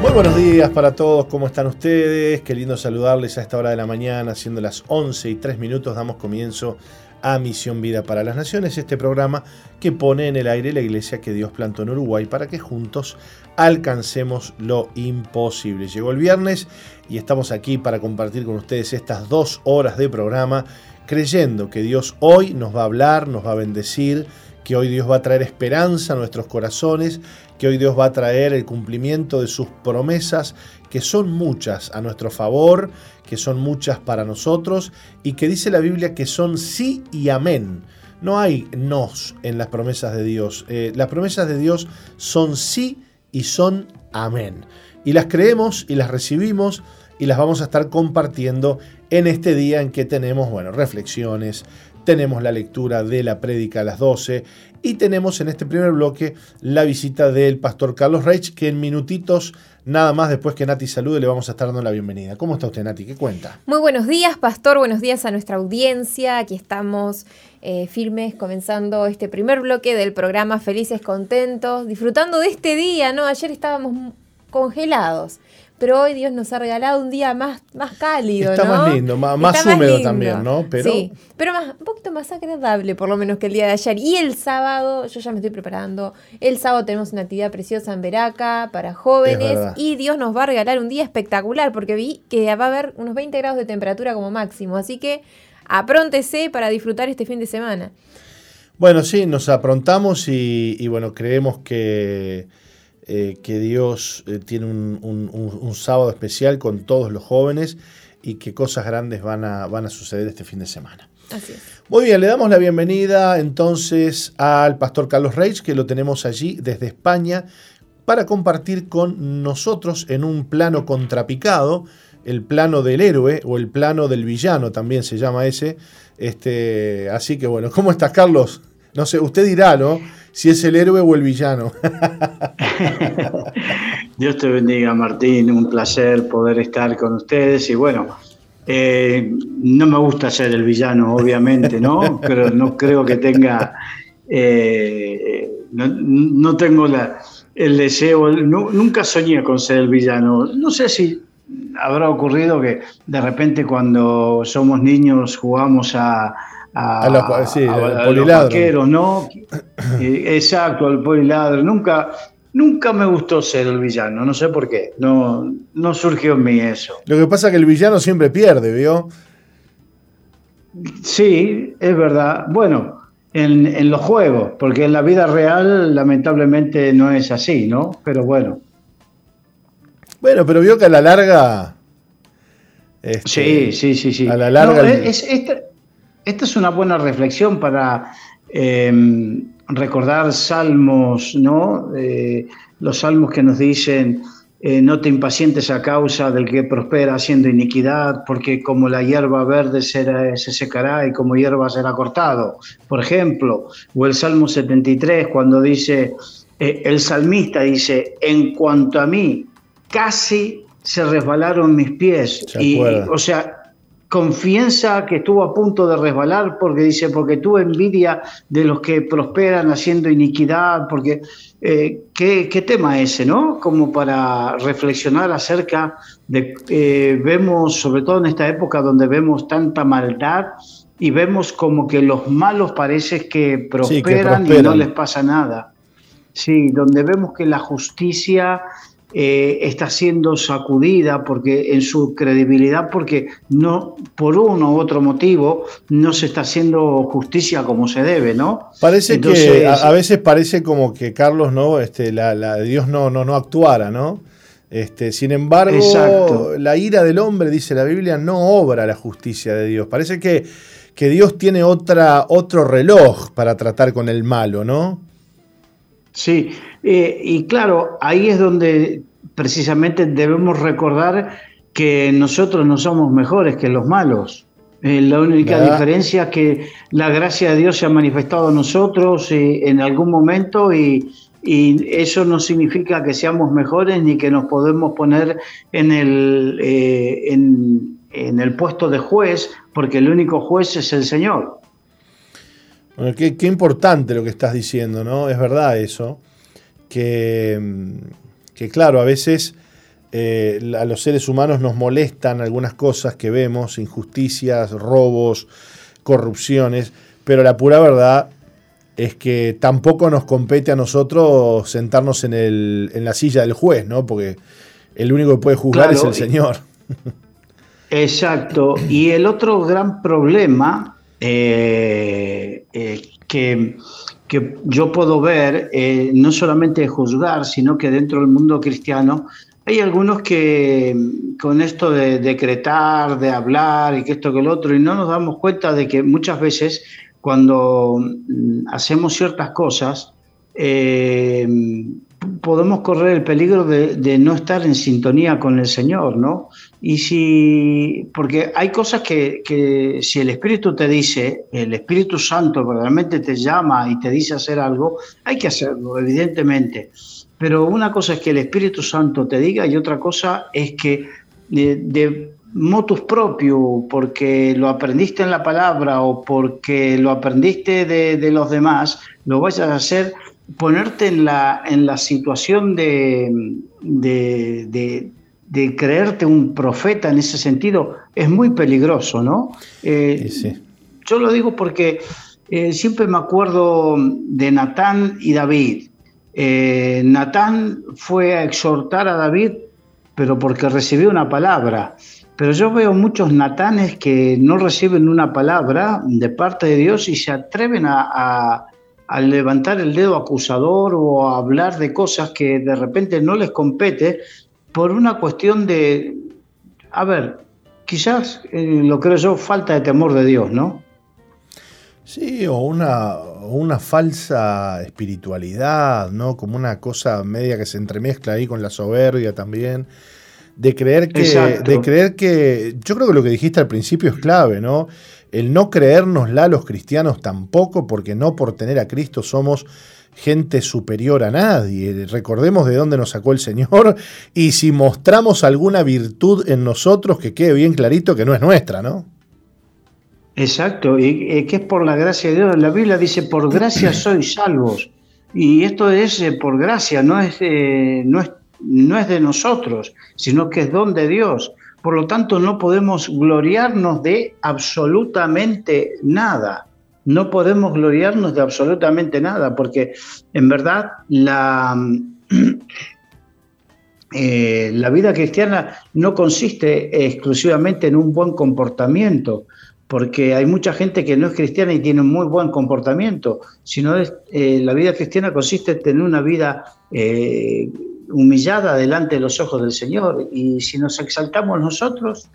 Muy buenos días para todos, ¿cómo están ustedes? Qué lindo saludarles a esta hora de la mañana, siendo las 11 y 3 minutos, damos comienzo a Misión Vida para las Naciones, este programa que pone en el aire la iglesia que Dios plantó en Uruguay para que juntos alcancemos lo imposible. Llegó el viernes y estamos aquí para compartir con ustedes estas dos horas de programa, creyendo que Dios hoy nos va a hablar, nos va a bendecir, que hoy Dios va a traer esperanza a nuestros corazones, que hoy Dios va a traer el cumplimiento de sus promesas, que son muchas a nuestro favor, que son muchas para nosotros y que dice la Biblia que son sí y amén. No hay nos en las promesas de Dios. Eh, las promesas de Dios son sí y son amén. Y las creemos y las recibimos y las vamos a estar compartiendo en este día en que tenemos, bueno, reflexiones, tenemos la lectura de la prédica a las 12 y tenemos en este primer bloque la visita del pastor Carlos Reich, que en minutitos, nada más después que Nati salude, le vamos a estar dando la bienvenida. ¿Cómo está usted, Nati? ¿Qué cuenta? Muy buenos días, pastor. Buenos días a nuestra audiencia. Aquí estamos eh, firmes comenzando este primer bloque del programa Felices Contentos, disfrutando de este día, ¿no? Ayer estábamos congelados pero hoy Dios nos ha regalado un día más, más cálido, Está más lindo, más, húmedo también, ¿no? Pero... Sí, pero más, un poquito más agradable por lo menos que el día de ayer. Y el sábado, yo ya me estoy preparando, el sábado tenemos una actividad preciosa en Veraca para jóvenes y Dios nos va a regalar un día espectacular porque vi que va a haber unos 20 grados de temperatura como máximo, así que apróntese para disfrutar este fin de semana. Bueno, sí, nos aprontamos y bueno, creemos que eh, que Dios eh, tiene un, sábado especial con todos los jóvenes y que cosas grandes van a, van a suceder este fin de semana. Así es. Muy bien, le damos la bienvenida entonces al pastor Carlos Reich, que lo tenemos allí desde España, para compartir con nosotros en un plano contrapicado, el plano del héroe o el plano del villano, también se llama ese. Este, así que bueno, ¿cómo estás, Carlos? No sé, usted dirá, ¿no? Si es el héroe o el villano. Dios te bendiga, Martín. Un placer poder estar con ustedes. Y bueno, eh, no me gusta ser el villano, obviamente, ¿no? Pero no creo que tenga. Eh, no, tengo la, el deseo. nunca soñé con ser el villano. No sé si habrá ocurrido que de repente cuando somos niños jugamos a a, los, sí, ¿no? Exacto, al poliladro. Nunca, nunca me gustó ser el villano, no sé por qué. No, no surgió en mí eso. Lo que pasa es que el villano siempre pierde, ¿vio? Sí, es verdad. Bueno, en, en, los juegos, porque en la vida real lamentablemente no es así, ¿no? Pero bueno. Bueno, pero vio que a la larga. Este, sí, sí, sí, sí. A la larga. es, esta es una buena reflexión para eh, recordar salmos, ¿no? Eh, los salmos que nos dicen, eh, no te impacientes a causa del que prospera haciendo iniquidad, porque como la hierba verde se secará y como hierba será cortado, por ejemplo. O el Salmo 73, cuando dice, el salmista dice, en cuanto a mí, casi se resbalaron mis pies. Y, o sea, confianza que estuvo a punto de resbalar porque dice, porque tuvo envidia de los que prosperan haciendo iniquidad, porque eh, ¿qué, tema ese, ¿no? Como para reflexionar acerca de, eh, vemos, sobre todo en esta época donde vemos tanta maldad y vemos como que los malos parece que prosperan, y no les pasa nada. Sí, donde vemos que la justicia eh, está siendo sacudida porque en su credibilidad porque no por uno u otro motivo no se está haciendo justicia como se debe no parece que a, veces parece como que Carlos no este la, Dios no no no actuara no este, sin embargo, la ira del hombre, dice la Biblia, no obra la justicia de Dios. Parece que, que Dios tiene otra, otro reloj para tratar con el malo, ¿no? Sí, eh, y claro, ahí es donde precisamente debemos recordar que nosotros no somos mejores que los malos. Eh, la única diferencia es que la gracia de Dios se ha manifestado a nosotros eh, en algún momento y, eso no significa que seamos mejores ni que nos podemos poner en el, en, el puesto de juez, porque el único juez es el Señor. Bueno, qué, importante lo que estás diciendo, ¿no? Es verdad eso, que, que claro, a veces eh, a los seres humanos nos molestan algunas cosas que vemos, injusticias, robos, corrupciones, pero la pura verdad es que tampoco nos compete a nosotros sentarnos en, el, en la silla del juez, ¿no? Porque el único que puede juzgar es el Señor. Exacto. Y el otro gran problema eh, eh, que, que, yo puedo ver, no solamente juzgar, sino que dentro del mundo cristiano hay algunos que con esto de decretar, de hablar y que esto que el otro, y no nos damos cuenta de que muchas veces cuando mm, hacemos ciertas cosas, eh, podemos correr el peligro de, no estar en sintonía con el Señor, ¿no? Y si, porque hay cosas que, que, si el Espíritu te dice, el Espíritu Santo realmente te llama y te dice hacer algo, hay que hacerlo, evidentemente. Pero una cosa es que el Espíritu Santo te diga y otra cosa es que de, motus propio, porque lo aprendiste en la palabra o porque lo aprendiste de, los demás, lo vayas a hacer, ponerte en la, en la situación de, de, creerte un profeta en ese sentido, es muy peligroso, ¿no? Eh, yo lo digo porque eh, siempre me acuerdo de Natán y David. Eh, Natán fue a exhortar a David, pero porque recibió una palabra. Pero yo veo muchos natanes que no reciben una palabra de parte de Dios y se atreven a, levantar el dedo acusador o a hablar de cosas que de repente no les compete por una cuestión de, a ver, quizás eh, lo creo yo, falta de temor de Dios, ¿no? Sí, o una, una falsa espiritualidad, ¿no? Como una cosa media que se entremezcla ahí con la soberbia también. De creer que. De creer que. Yo creo que lo que dijiste al principio es clave, ¿no? El no creérnosla los cristianos tampoco, porque no por tener a Cristo somos gente superior a nadie. Recordemos de dónde nos sacó el Señor y si mostramos alguna virtud en nosotros, que quede bien clarito que no es nuestra, ¿no? Exacto, y eh, que es por la gracia de Dios. La Biblia dice, por gracia sois salvos. Y esto es eh, por gracia, no es, no, es, no es de nosotros, sino que es don de Dios. Por lo tanto, no podemos gloriarnos de absolutamente nada. No podemos gloriarnos de absolutamente nada, porque en verdad la, eh, la vida cristiana no consiste exclusivamente en un buen comportamiento, porque hay mucha gente que no es cristiana y tiene un muy buen comportamiento, sino es, eh, la vida cristiana consiste en tener una vida eh, humillada delante de los ojos del Señor, y si nos exaltamos nosotros,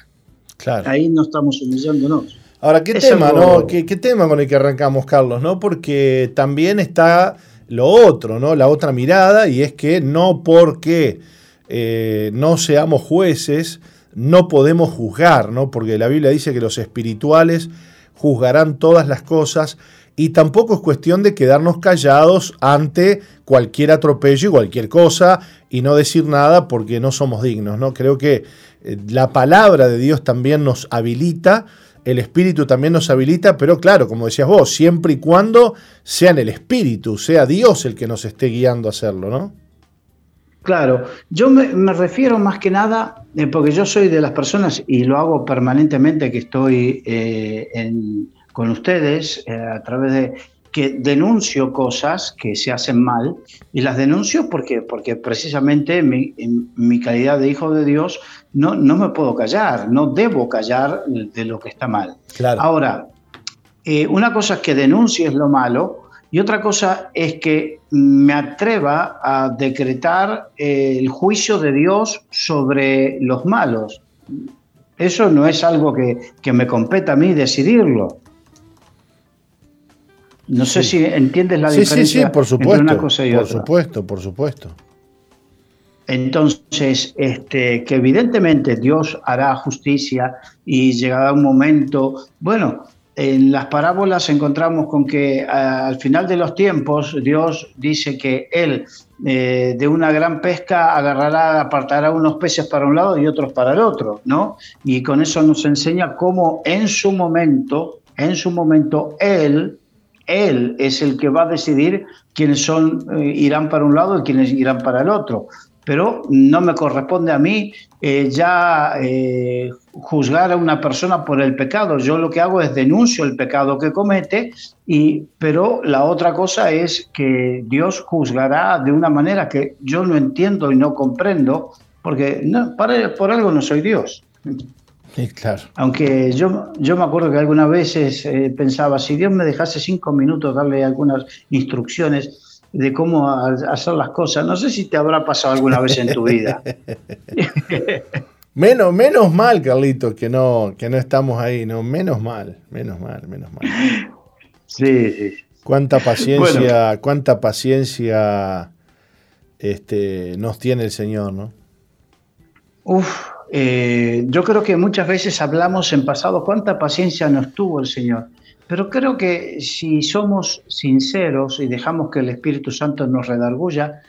ahí no estamos humillándonos. Ahora, ¿qué tema, ¿Qué, tema con el que arrancamos, Carlos? ¿no? Porque también está lo otro, ¿no? La otra mirada, y es que no porque eh, no seamos jueces, no podemos juzgar, ¿no? Porque la Biblia dice que los espirituales juzgarán todas las cosas y tampoco es cuestión de quedarnos callados ante cualquier atropello y cualquier cosa y no decir nada porque no somos dignos, ¿no? Creo que eh, la palabra de Dios también nos habilita, el espíritu también nos habilita, pero claro, como decías vos, siempre y cuando sea en el espíritu, sea Dios el que nos esté guiando a hacerlo, ¿no? Claro, yo me, refiero más que nada, eh, porque yo soy de las personas y lo hago permanentemente que estoy eh, con ustedes eh, a través de que denuncio cosas que se hacen mal y las denuncio porque, porque precisamente en mi calidad de hijo de Dios no, no me puedo callar, no debo callar de lo que está mal. Ahora, una cosa es que denuncies lo malo, y otra cosa es que me atreva a decretar eh, el juicio de Dios sobre los malos. Eso no es algo que, me compete a mí decidirlo. No sé si entiendes la diferencia por supuesto, entre una cosa y por otra. Por supuesto, por supuesto. Entonces, este, que evidentemente Dios hará justicia y llegará un momento, bueno, en las parábolas encontramos con que al final de los tiempos Dios dice que Él eh, de una gran pesca agarrará, apartará unos peces para un lado y otros para el otro, ¿no? Y con eso nos enseña cómo en su momento, en su momento Él, Él es el que va a decidir quiénes son, eh, irán para un lado y quiénes irán para el otro. pero no me corresponde a mí eh, ya eh, juzgar a una persona por el pecado. Yo lo que hago es denuncio el pecado que comete, y, pero la otra cosa es que Dios juzgará de una manera que yo no entiendo y no comprendo, porque no, para, por algo no soy Dios. Claro. Aunque yo, yo me acuerdo que algunas veces eh, pensaba, si Dios me dejase cinco minutos darle algunas instrucciones de cómo hacer las cosas, no sé si te habrá pasado alguna vez en tu vida. menos, menos mal, Carlitos, que no, que no estamos ahí, no, menos mal, menos mal, menos mal. Sí, sí. Cuánta paciencia, cuánta paciencia este, nos tiene el Señor, ¿no? Uf, eh, yo creo que muchas veces hablamos en pasado cuánta paciencia nos tuvo el Señor, pero creo que si somos sinceros y dejamos que el Espíritu Santo nos redarguya,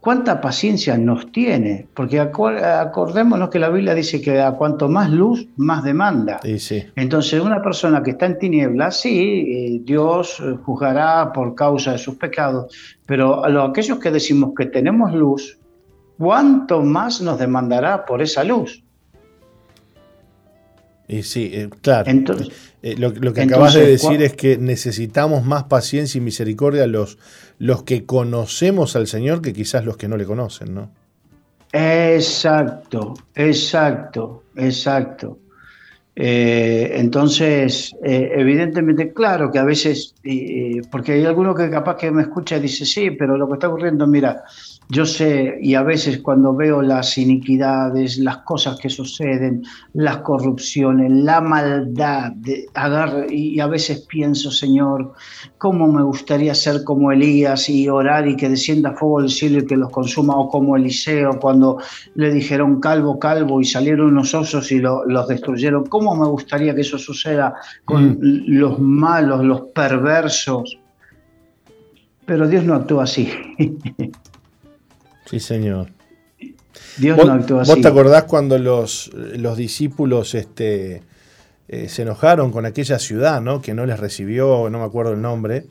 cuánta paciencia nos tiene, porque acordémonos que la Biblia dice que a cuanto más luz, más demanda. sí. Entonces, una persona que está en tinieblas, sí, eh, Dios juzgará por causa de sus pecados, pero a aquellos que decimos que tenemos luz, ¿cuánto más nos demandará por esa luz? Y sí, eh, claro. Eh, lo, que acabas de decir es que necesitamos más paciencia y misericordia los, los que conocemos al Señor que quizás los que no le conocen, ¿no? Exacto, exacto, exacto. Eh, entonces, evidentemente, claro que a veces, porque hay alguno que capaz que me escucha y dice, sí, pero lo que está ocurriendo, mira, yo sé, y a veces cuando veo las iniquidades, las cosas que suceden, las corrupciones, la maldad, de, y a veces pienso, Señor, cómo me gustaría ser como Elías y orar y que descienda fuego del cielo y que los consuma, o como Eliseo cuando le dijeron calvo, calvo y salieron unos osos y los destruyeron. ¿Cómo me gustaría que eso suceda con mm. los malos, los perversos? Pero Dios no actúa así. Sí, señor. Dios ¿Vos, no actúa así. ¿Vos te acordás cuando los, los discípulos este, eh, se enojaron con aquella ciudad, ¿no? Que no les recibió, no me acuerdo el nombre.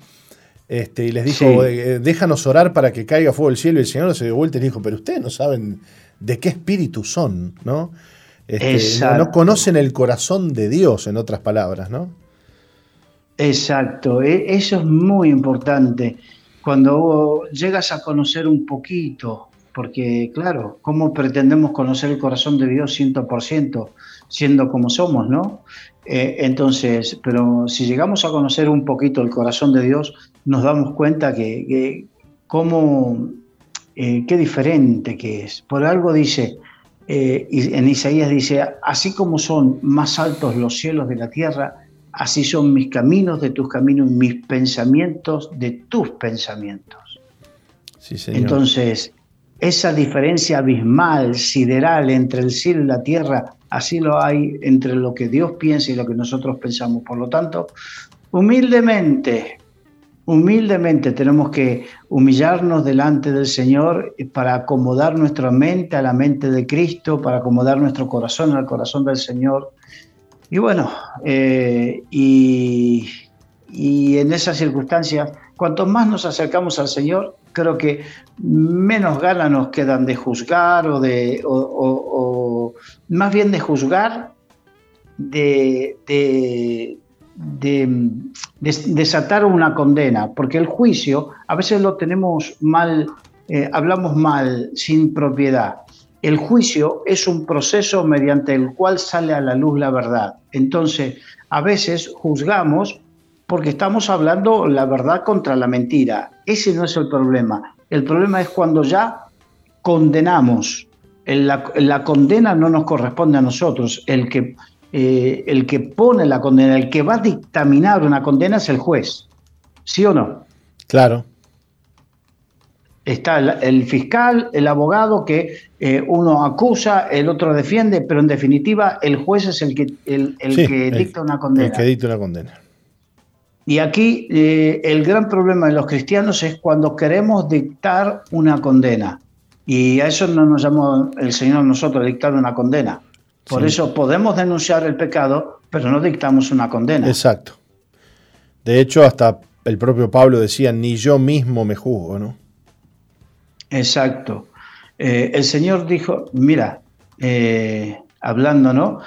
Este, y les dijo, eh, déjanos orar para que caiga fuego del cielo. Y el Señor se dio vuelta y dijo, pero ustedes no saben de qué espíritu son, ¿no? Este, no, conocen el corazón de Dios, en otras palabras, ¿no? Exacto, e, eso es muy importante. Cuando llegas a conocer un poquito porque claro, ¿cómo pretendemos conocer el corazón de Dios 100% siendo como somos, no? Eh, entonces, pero si llegamos a conocer un poquito el corazón de Dios, nos damos cuenta que, cómo, eh, qué diferente que es. Por algo dice, eh, en Isaías dice, así como son más altos los cielos de la tierra, así son mis caminos de tus caminos, mis pensamientos de tus pensamientos. Sí, señor. Entonces, esa diferencia abismal, sideral entre el cielo y la tierra, así lo hay entre lo que Dios piensa y lo que nosotros pensamos. Por lo tanto, humildemente, humildemente tenemos que humillarnos delante del Señor para acomodar nuestra mente a la mente de Cristo, para acomodar nuestro corazón al corazón del Señor. Y bueno, eh, y, y en esas circunstancias, cuanto más nos acercamos al Señor, creo que menos ganas nos quedan de juzgar o de, o, más bien de juzgar, de, de, de, desatar una condena, porque el juicio a veces lo tenemos mal, eh, hablamos mal, sin propiedad. El juicio es un proceso mediante el cual sale a la luz la verdad. Entonces, a veces juzgamos porque estamos hablando la verdad contra la mentira. Ese no es el problema. El problema es cuando ya condenamos. La, condena no nos corresponde a nosotros. El que, eh, el que pone la condena, el que va a dictaminar una condena es el juez. ¿Sí o no? Claro. Está el, fiscal, el abogado que eh, uno acusa, el otro defiende, pero en definitiva el juez es el que, el, que dicta una condena. El que dicta una condena. Y aquí eh, el gran problema de los cristianos es cuando queremos dictar una condena. Y a eso no nos llamó el Señor nosotros, dictar una condena. Por eso podemos denunciar el pecado, pero no dictamos una condena. Exacto. De hecho, hasta el propio Pablo decía, ni yo mismo me juzgo, ¿no? Exacto. Eh, el Señor dijo, mira, eh, hablando, ¿no?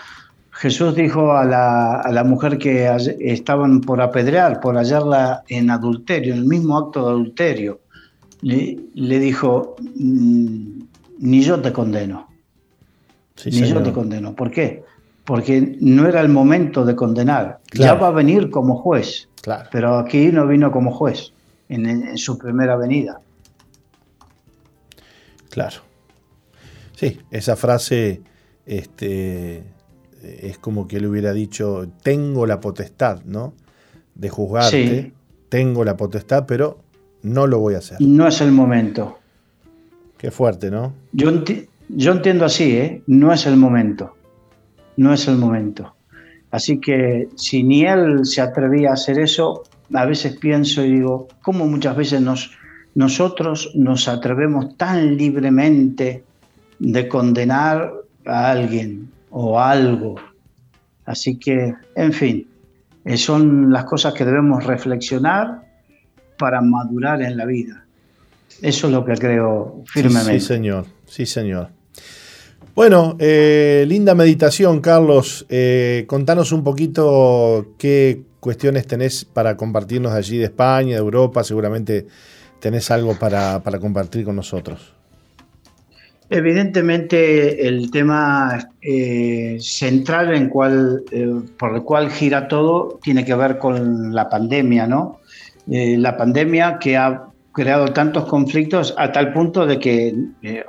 Jesús dijo a la, mujer que estaban por apedrear, por hallarla en adulterio, en el mismo acto de adulterio, le, dijo, mm, ni yo te condeno, ni yo te condeno. ¿Por qué? Porque no era el momento de condenar, ya va a venir como juez, pero aquí no vino como juez en su primera venida. Claro. Sí, esa frase este, es como que él hubiera dicho, tengo la potestad, ¿no? De juzgarte, tengo la potestad, pero no lo voy a hacer. No es el momento. Qué fuerte, ¿no? Yo, yo entiendo así, ¿eh? No es el momento. No es el momento. Así que si ni él se atrevía a hacer eso, a veces pienso y digo, ¿cómo muchas veces nos, nosotros nos atrevemos tan libremente de condenar a alguien o algo. Así que, en fin, eh, son las cosas que debemos reflexionar para madurar en la vida. Eso es lo que creo firmemente. Sí, señor, sí, señor. Bueno, eh, linda meditación, Carlos. Eh, contanos un poquito qué cuestiones tenés para compartirnos de allí de España, de Europa. Seguramente tenés algo para compartir con nosotros. Evidentemente el tema eh, central en cual, eh, por el cual gira todo tiene que ver con la pandemia, ¿no? Eh, la pandemia que ha creado tantos conflictos a tal punto de que,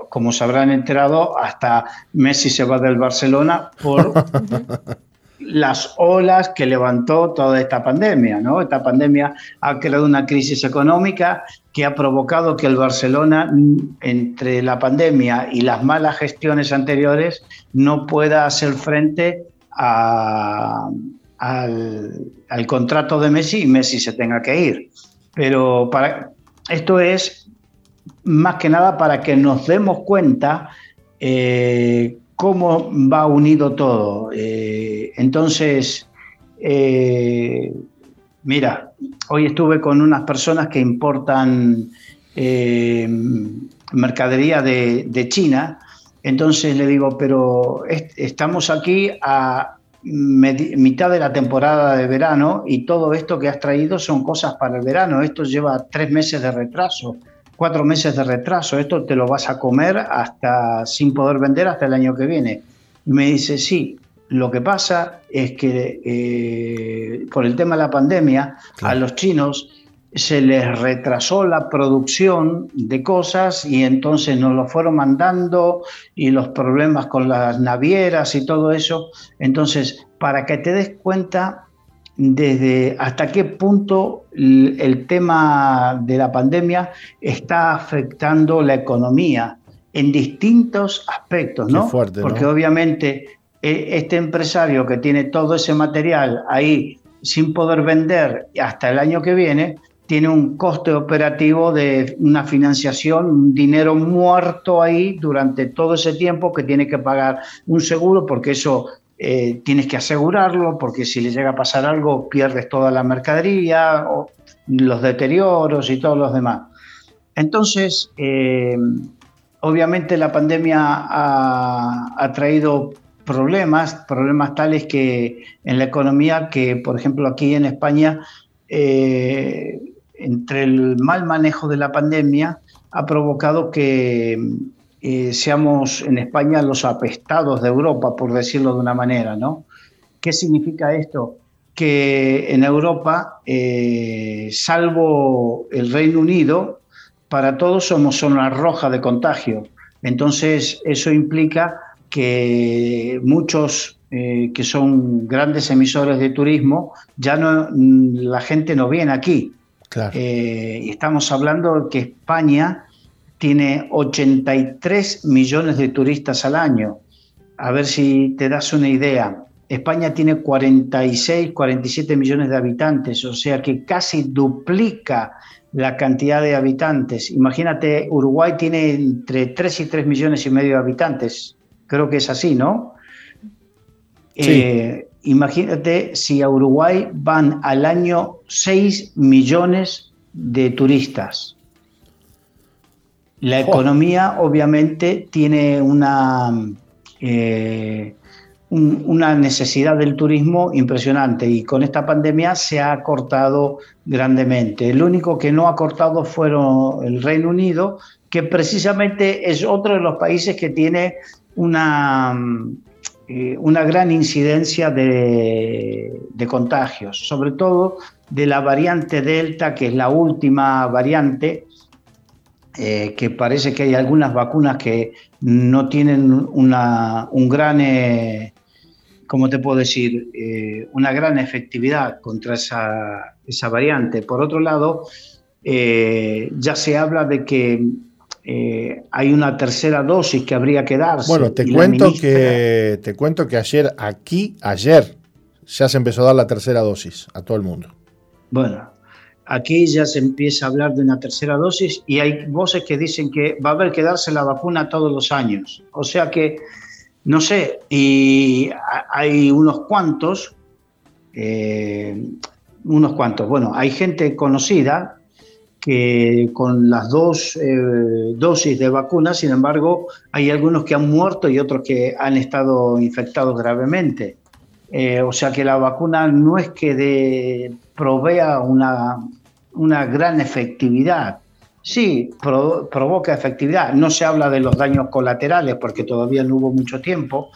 como se habrán enterado, hasta Messi se va del Barcelona por las olas que levantó toda esta pandemia, ¿no? Esta pandemia ha creado una crisis económica que ha provocado que el Barcelona, entre la pandemia y las malas gestiones anteriores, no pueda hacer frente al, contrato de Messi y Messi se tenga que ir. Pero para, esto es más que nada para que nos demos cuenta eh, cómo va unido todo. Eh, entonces, eh, mira, hoy estuve con unas personas que importan eh, mercadería de, China, entonces le digo, pero estamos aquí a mitad de la temporada de verano y todo esto que has traído son cosas para el verano, esto lleva tres meses de retraso cuatro meses de retraso, esto te lo vas a comer hasta sin poder vender hasta el año que viene. Y me dice, sí, lo que pasa es que eh, por el tema de la pandemia, a los chinos se les retrasó la producción de cosas y entonces nos lo fueron mandando y los problemas con las navieras y todo eso. Entonces, para que te des cuenta desde hasta qué punto el, tema de la pandemia está afectando la economía en distintos aspectos, ¿no? Porque obviamente e, este empresario que tiene todo ese material ahí sin poder vender hasta el año que viene, tiene un coste operativo de una financiación, un dinero muerto ahí durante todo ese tiempo que tiene que pagar un seguro porque eso eh, tienes que asegurarlo porque si le llega a pasar algo pierdes toda la mercadería, o los deterioros y todos los demás. Entonces, eh, obviamente la pandemia ha, traído problemas, problemas tales que en la economía que, por ejemplo, aquí en España, eh, entre el mal manejo de la pandemia, ha provocado que eh, seamos en España los apestados de Europa, por decirlo de una manera, ¿no? ¿Qué significa esto? Que en Europa, eh, salvo el Reino Unido, para todos somos zona roja de contagio. Entonces, eso implica que muchos eh, que son grandes emisores de turismo, ya no, la gente no viene aquí. Claro. estamos hablando que España tiene 83 millones de turistas al año. A ver si te das una idea. España tiene 46, 47 millones de habitantes, o sea que casi duplica la cantidad de habitantes. Imagínate, Uruguay tiene entre 3 y 3 millones y medio de habitantes. Creo que es así, ¿no? Eh, imagínate si a Uruguay van al año 6 millones de turistas. La economía obviamente tiene una, eh, una necesidad del turismo impresionante y con esta pandemia se ha cortado grandemente. El único que no ha cortado fueron el Reino Unido, que precisamente es otro de los países que tiene una, eh, una gran incidencia de, de, contagios, sobre todo de la variante Delta, que es la última variante, eh, que parece que hay algunas vacunas que no tienen una, un gran, eh, ¿cómo te puedo decir?, eh, una gran efectividad contra esa, esa variante. Por otro lado, ya se habla de que hay una tercera dosis que habría que darse. Bueno, te cuento, que, te cuento que ayer, aquí, ayer, ya se empezó a dar la tercera dosis a todo el mundo. Bueno, Aquí ya se empieza a hablar de una tercera dosis y hay voces que dicen que va a haber que darse la vacuna todos los años. O sea que, no sé, y hay unos cuantos, eh, unos cuantos, bueno, hay gente conocida que con las dos eh, dosis de vacuna, sin embargo, hay algunos que han muerto y otros que han estado infectados gravemente. Eh, o sea que la vacuna no es que de, provea una, una gran efectividad. Sí, provoca efectividad. No se habla de los daños colaterales porque todavía no hubo mucho tiempo.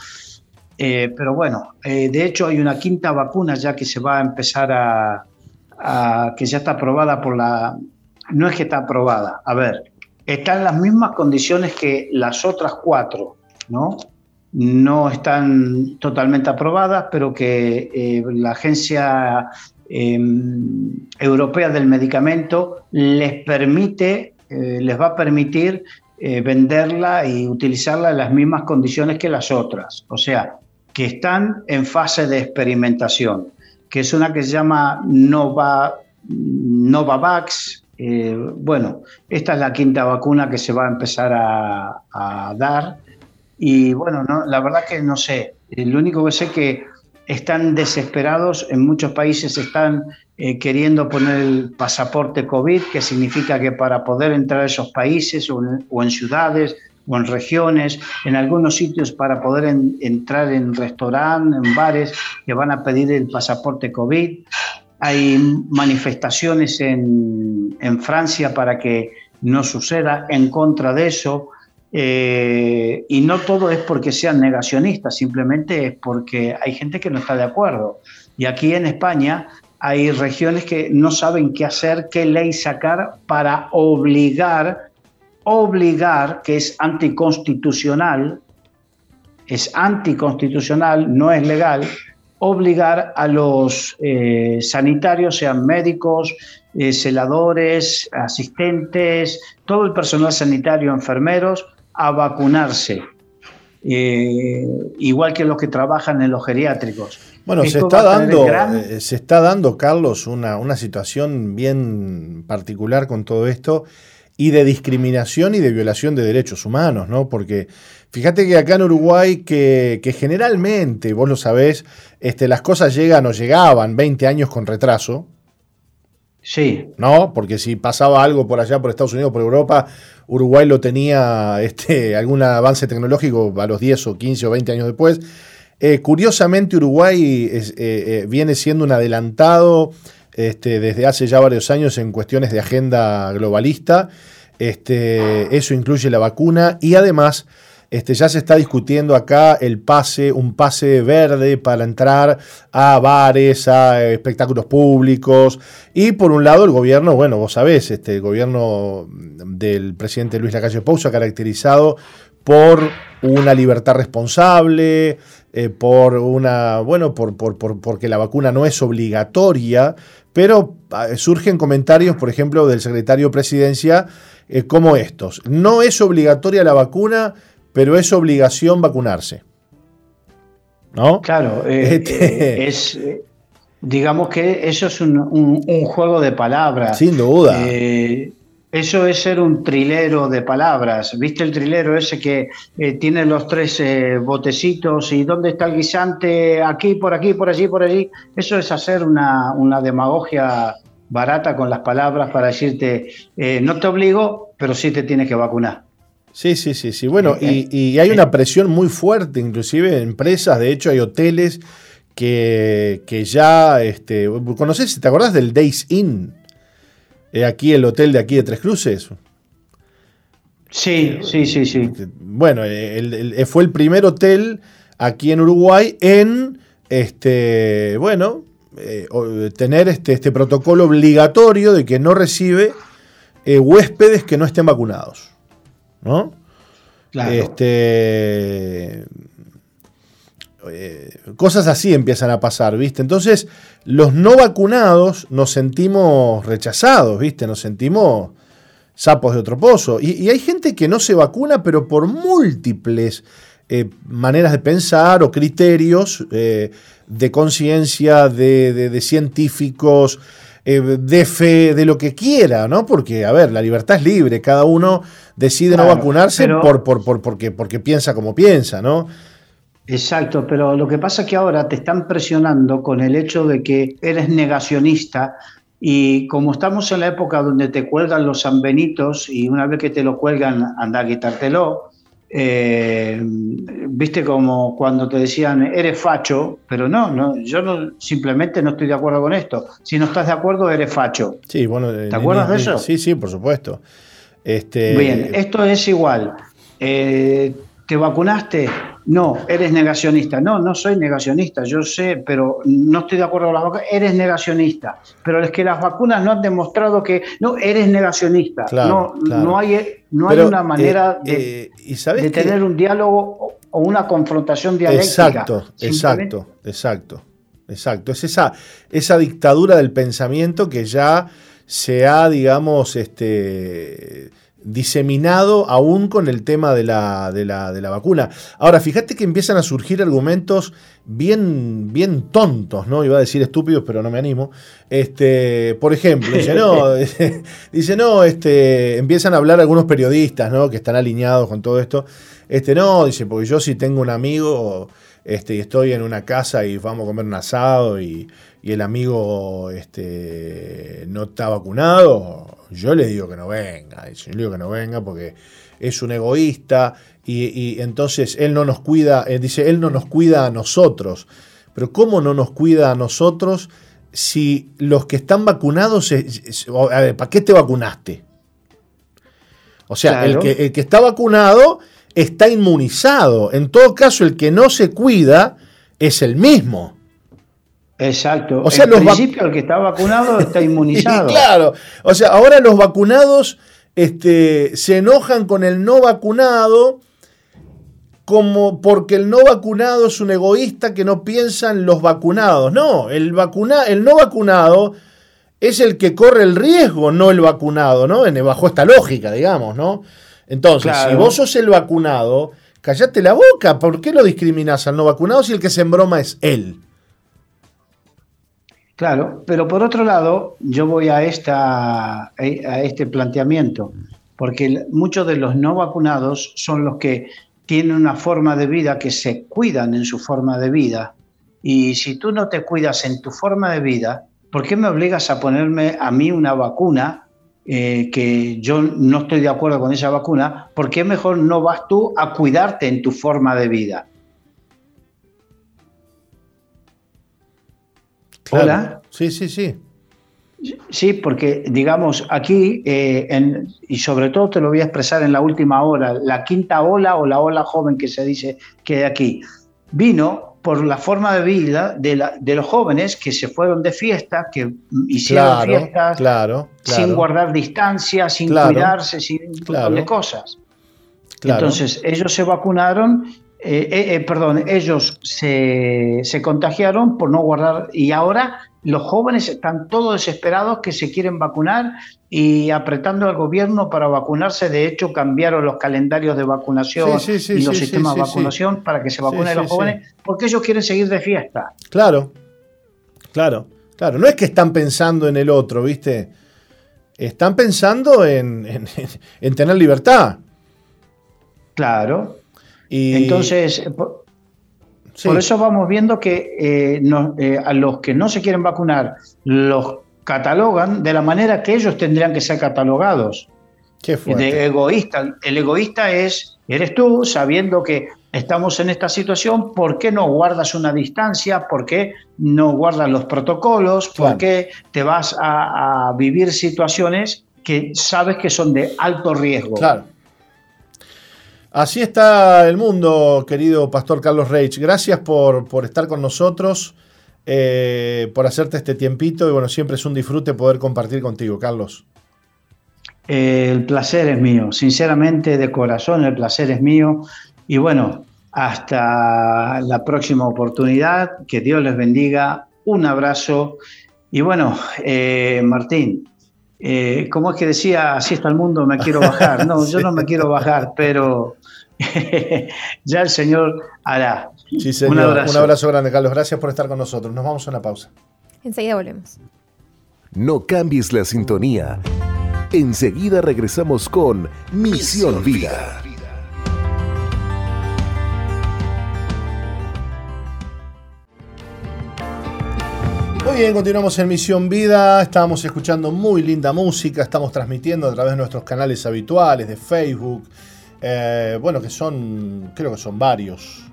Eh, pero bueno, eh, de hecho hay una quinta vacuna ya que se va a empezar a, que ya está aprobada por la... No es que está aprobada, a ver, está en las mismas condiciones que las otras cuatro, ¿no? No están totalmente aprobadas, pero que eh, la agencia Em, europea del medicamento les permite, eh, les va a permitir eh, venderla y utilizarla en las mismas condiciones que las otras. O sea, que están en fase de experimentación, que es una que se llama Nova, Novavax. Eh, bueno, esta es la quinta vacuna que se va a empezar a, dar. Y bueno, no, la verdad que no sé. Lo único que sé que están desesperados, en muchos países están eh, queriendo poner el pasaporte COVID, que significa que para poder entrar a esos países o en, ciudades o en regiones, en algunos sitios para poder entrar en restaurantes, en bares, que van a pedir el pasaporte COVID. Hay manifestaciones en, en Francia para que no suceda en contra de eso. Eh, y no todo es porque sean negacionistas, simplemente es porque hay gente que no está de acuerdo. Y aquí en España hay regiones que no saben qué hacer, qué ley sacar para obligar, obligar, que es anticonstitucional, es anticonstitucional, no es legal, obligar a los eh, sanitarios, sean médicos, eh, celadores, asistentes, todo el personal sanitario, enfermeros, a vacunarse, eh, igual que los que trabajan en los geriátricos. Bueno, se está, dando, eh, se está dando, Carlos, una, una situación bien particular con todo esto y de discriminación y de violación de derechos humanos, ¿no? Porque fíjate que acá en Uruguay, que, que, generalmente, vos lo sabés, este, las cosas llegan o llegaban 20 años con retraso. Sí. ¿No? Porque si pasaba algo por allá, por Estados Unidos, por Europa, Uruguay lo tenía este, algún avance tecnológico a los 10 o 15 o 20 años después. Eh, curiosamente, Uruguay eh, eh, viene siendo un adelantado este, desde hace ya varios años en cuestiones de agenda globalista. Este, eso incluye la vacuna y además este, ya se está discutiendo acá el pase, un pase verde para entrar a bares, a espectáculos públicos. Y por un lado el gobierno, bueno, vos sabés, este, el gobierno del presidente Luis Lacalle Pou se ha caracterizado por una libertad responsable, eh, por una, bueno, por, por, porque la vacuna no es obligatoria, pero ah, surgen comentarios, por ejemplo, del secretario de Presidencia, eh, como estos. No es obligatoria la vacuna, pero es obligación vacunarse. ¿No? Claro, eh, este eh, es, eh, digamos que eso es un, juego de palabras. Sin duda. eso es ser un trilero de palabras. ¿Viste el trilero ese que tiene los tres botecitos y dónde está el guisante? Aquí, por aquí, por allí, por allí. Eso es hacer una, una demagogia barata con las palabras para decirte, no te obligo, pero sí te tienes que vacunar. Sí, sí, sí, sí. Bueno, y, y, hay una presión muy fuerte, inclusive en empresas, de hecho hay hoteles que, que ya, este, ¿conoces? ¿Te acordás del Days Inn? Eh, aquí el hotel de aquí de Tres Cruces. Sí, sí, sí, sí. Bueno, fue el primer hotel aquí en Uruguay en, este, bueno, eh, tener este, este, protocolo obligatorio de que no recibe eh, huéspedes que no estén vacunados. ¿No? Claro. Este, cosas así empiezan a pasar, ¿viste? Entonces, los no vacunados nos sentimos rechazados, ¿viste? Nos sentimos sapos de otro pozo. Y, hay gente que no se vacuna, pero por múltiples eh, maneras de pensar o criterios eh, de conciencia, de, científicos, eh, de fe, de lo que quiera, ¿no? Porque, a ver, la libertad es libre, cada uno decide no vacunarse por, por, por, porque, porque piensa como piensa, ¿no? Exacto, pero lo que pasa es que ahora te están presionando con el hecho de que eres negacionista y como estamos en la época donde te cuelgan los sanbenitos y una vez que te lo cuelgan, anda a quitártelo, eh, viste como cuando te decían eres facho, pero no, no yo no, simplemente no estoy de acuerdo con esto. Si no estás de acuerdo, eres facho. Sí, bueno, ¿te acuerdas de eso? Sí, sí, por supuesto. Este... Bien, esto es igual. Eh, ¿Te vacunaste? No, eres negacionista. No, no soy negacionista, yo sé, pero no estoy de acuerdo con las vacunas. Eres negacionista. Pero es que las vacunas no han demostrado que. No, eres negacionista. no, no hay, no hay una manera eh, de, eh, tener un diálogo o una confrontación dialéctica. Exacto, exacto, exacto. Exacto. Es esa, esa dictadura del pensamiento que ya se ha, digamos, este diseminado aún con el tema de la, de la, de la vacuna. Ahora, fíjate que empiezan a surgir argumentos bien, bien tontos, ¿no? Iba a decir estúpidos, pero no me animo. Este, por ejemplo, dice, no, dice, no, este, empiezan a hablar algunos periodistas, ¿no? Que están alineados con todo esto. Este, no, dice, porque yo si tengo un amigo, este, y estoy en una casa y vamos a comer un asado y, y el amigo este, no está vacunado, yo le digo que no venga, yo le digo que no venga porque es un egoísta y, entonces él no nos cuida, eh, dice, él no nos cuida a nosotros. Pero ¿cómo no nos cuida a nosotros si los que están vacunados, a ver, ¿para qué te vacunaste? O sea, el, que, el que está vacunado está inmunizado. En todo caso, el que no se cuida es el mismo. Exacto. O sea, en principio el que está vacunado está inmunizado. claro. O sea, ahora los vacunados este, se enojan con el no vacunado como porque el no vacunado es un egoísta que no piensa en los vacunados. No, el, vacuna, el no vacunado es el que corre el riesgo, no el vacunado, ¿no? bajo esta lógica, digamos, ¿no? Entonces, si vos sos el vacunado, callate la boca. ¿Por qué lo discriminás al no vacunado si el que se embroma es él? Claro, pero por otro lado, yo voy a, esta, a este planteamiento, porque muchos de los no vacunados son los que tienen una forma de vida que se cuidan en su forma de vida. Y si tú no te cuidas en tu forma de vida, ¿por qué me obligas a ponerme a mí una vacuna eh, que yo no estoy de acuerdo con esa vacuna? ¿Por qué mejor no vas tú a cuidarte en tu forma de vida? Hola. Sí, sí, sí. Sí, porque digamos aquí, eh, y sobre todo te lo voy a expresar en la última hora, la quinta ola o la ola joven que se dice que aquí, vino por la forma de vida de, los jóvenes que se fueron de fiesta, que hicieron fiestas sin guardar distancia, sin cuidarse, sin un montón de cosas. Entonces ellos se vacunaron eh, eh, eh, perdón, ellos se, se, contagiaron por no guardar y ahora los jóvenes están todos desesperados que se quieren vacunar y apretando al gobierno para vacunarse. De hecho, cambiaron los calendarios de vacunación y los sistemas de vacunación para que se vacunen los jóvenes porque ellos quieren seguir de fiesta. Claro, claro, claro. No es que están pensando en el otro, ¿viste? Están pensando en, en tener libertad. Claro. Entonces, por, eso vamos viendo que eh, eh, a los que no se quieren vacunar los catalogan de la manera que ellos tendrían que ser catalogados. Qué de egoísta. El egoísta es, eres tú, sabiendo que estamos en esta situación, ¿por qué no guardas una distancia? ¿Por qué no guardas los protocolos? ¿Por qué te vas a, vivir situaciones que sabes que son de alto riesgo? Claro. Así está el mundo, querido Pastor Carlos Reich. Gracias por, por estar con nosotros, eh, por hacerte este tiempito y bueno, siempre es un disfrute poder compartir contigo, Carlos. el placer es mío, sinceramente, de corazón, el placer es mío. Y bueno, hasta la próxima oportunidad, que Dios les bendiga, un abrazo. Y bueno, eh, Martín, eh, como es que decía, así está el mundo, me quiero bajar. No, yo no me quiero bajar, pero ya el Señor hará. Sí, señor. Un abrazo. un abrazo grande, Carlos. Gracias por estar con nosotros. Nos vamos a una pausa. Enseguida volvemos. No cambies la sintonía. Enseguida regresamos con Misión Vida. Bien, continuamos en Misión Vida. Estábamos escuchando muy linda música. Estamos transmitiendo a través de nuestros canales habituales de Facebook. Eh, bueno, que son, creo que son varios.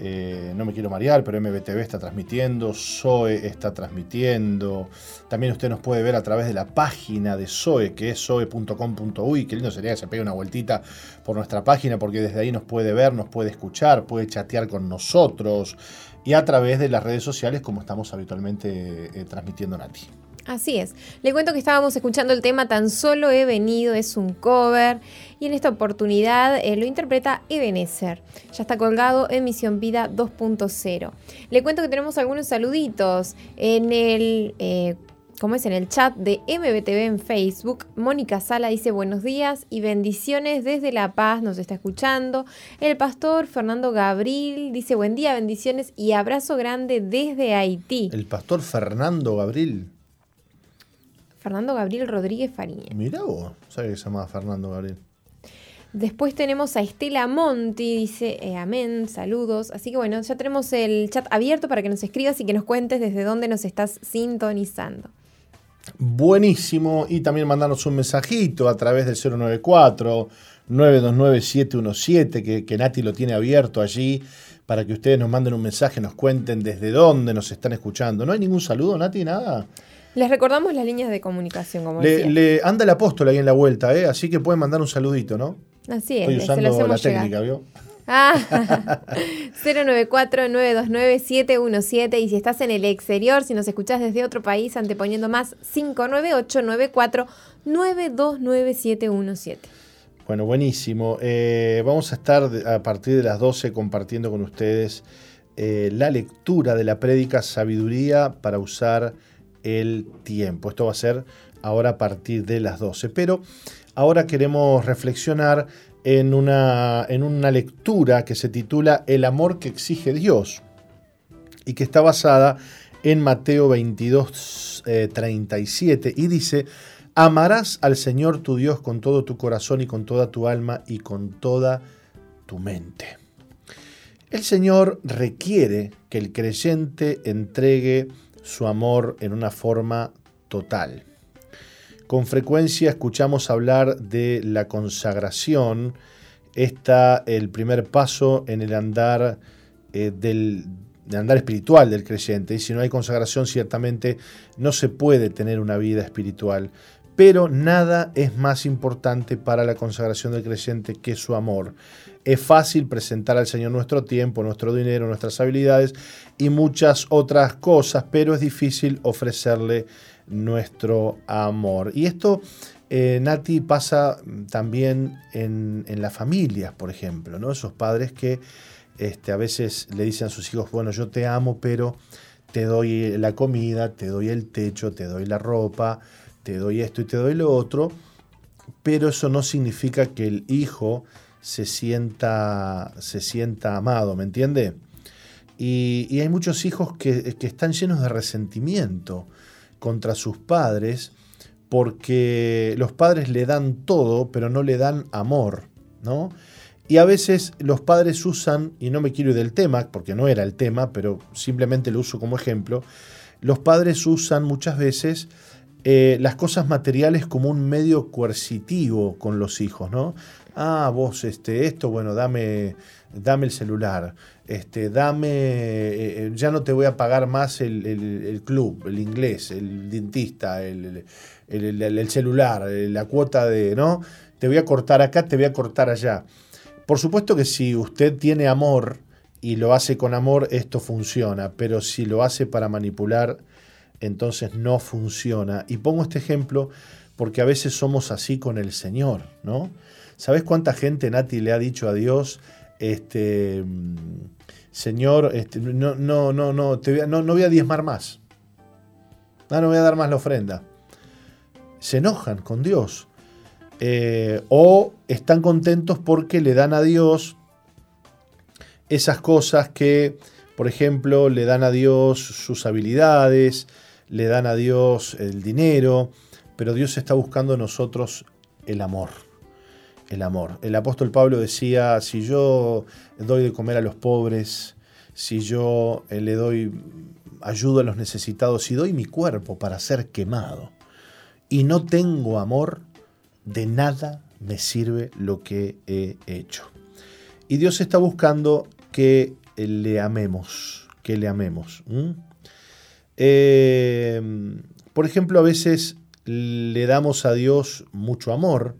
Eh, no me quiero marear, pero MBTV está transmitiendo, Zoe está transmitiendo. También usted nos puede ver a través de la página de Zoe, que es zoe.com.uy. Qué lindo sería que se pegue una vueltita por nuestra página, porque desde ahí nos puede ver, nos puede escuchar, puede chatear con nosotros y a través de las redes sociales, como estamos habitualmente eh, transmitiendo Nati. Así es. Le cuento que estábamos escuchando el tema Tan solo he venido, es un cover y en esta oportunidad eh, lo interpreta Ebenezer. Ya está colgado en Misión Vida 2.0. Le cuento que tenemos algunos saluditos en el eh, como es en el chat de MBTV en Facebook. Mónica Sala dice buenos días y bendiciones desde La Paz, nos está escuchando. El pastor Fernando Gabriel dice buen día, bendiciones y abrazo grande desde Haití. El pastor Fernando Gabriel. Fernando Gabriel Rodríguez Fariña. Mira vos, ¿sabes que se llama Fernando Gabriel? Después tenemos a Estela Monti, dice eh, amén, saludos. Así que bueno, ya tenemos el chat abierto para que nos escribas y que nos cuentes desde dónde nos estás sintonizando. Buenísimo. Y también mandarnos un mensajito a través del 094 929 717, que, que Nati lo tiene abierto allí para que ustedes nos manden un mensaje, nos cuenten desde dónde nos están escuchando. ¿No hay ningún saludo, Nati? Nada. Les recordamos las líneas de comunicación, como le, le anda el apóstol ahí en la vuelta, ¿eh? así que pueden mandar un saludito, ¿no? Así es. Estoy usando la técnica, ¿vio? Ah, 094-929-717 y si estás en el exterior, si nos escuchás desde otro país, anteponiendo más 598-94-929-717. Bueno, buenísimo. Eh, vamos a estar a partir de las 12 compartiendo con ustedes eh, la lectura de la prédica Sabiduría para usar el tiempo. Esto va a ser ahora a partir de las 12. Pero ahora queremos reflexionar en una, en una lectura que se titula El amor que exige Dios y que está basada en Mateo 22, 37 eh, y dice, amarás al Señor tu Dios con todo tu corazón y con toda tu alma y con toda tu mente. El Señor requiere que el creyente entregue su amor en una forma total. Con frecuencia escuchamos hablar de la consagración. Está el primer paso en el andar eh, andar espiritual del creyente. Y si no hay consagración, ciertamente no se puede tener una vida espiritual. Pero nada es más importante para la consagración del creyente que su amor. Es fácil presentar al Señor nuestro tiempo, nuestro dinero, nuestras habilidades y muchas otras cosas, pero es difícil ofrecerle nuestro amor. Y esto, eh, Nati, pasa también en, las familias, por ejemplo, ¿no? Esos padres que este, a veces le dicen a sus hijos, bueno, yo te amo, pero te doy la comida, te doy el techo, te doy la ropa, te doy esto y te doy lo otro, pero eso no significa que el hijo se sienta, se sienta amado, ¿me entiende? Y, hay muchos hijos que, que, están llenos de resentimiento contra sus padres porque los padres le dan todo, pero no le dan amor, ¿no? Y a veces los padres usan, y no me quiero ir del tema, porque no era el tema, pero simplemente lo uso como ejemplo, los padres usan muchas veces eh, las cosas materiales como un medio coercitivo con los hijos, ¿no? Ah, vos, este, esto, bueno, dame, dame el celular, este, dame, eh, eh, ya no te voy a pagar más el, club, el inglés, el dentista, el, el, celular, la cuota de, ¿no? Te voy a cortar acá, te voy a cortar allá. Por supuesto que si usted tiene amor y lo hace con amor, esto funciona, pero si lo hace para manipular, entonces no funciona. Y pongo este ejemplo porque a veces somos así con el Señor, ¿no? ¿Sabes cuánta gente, Nati, le ha dicho a Dios, este, Señor, este, no, no, no, no, voy a, no, voy a diezmar más? No, no voy a dar más la ofrenda. Se enojan con Dios. Eh, o están contentos porque le dan a Dios esas cosas que, por ejemplo, le dan a Dios sus habilidades, le dan a Dios el dinero, pero Dios está buscando en nosotros el amor. El amor. El apóstol Pablo decía, si yo doy de comer a los pobres, si yo eh, le doy ayuda a los necesitados, si doy mi cuerpo para ser quemado y no tengo amor, de nada me sirve lo que he hecho. Y Dios está buscando que le amemos, que le amemos. Eh, por ejemplo, a veces le damos a Dios mucho amor,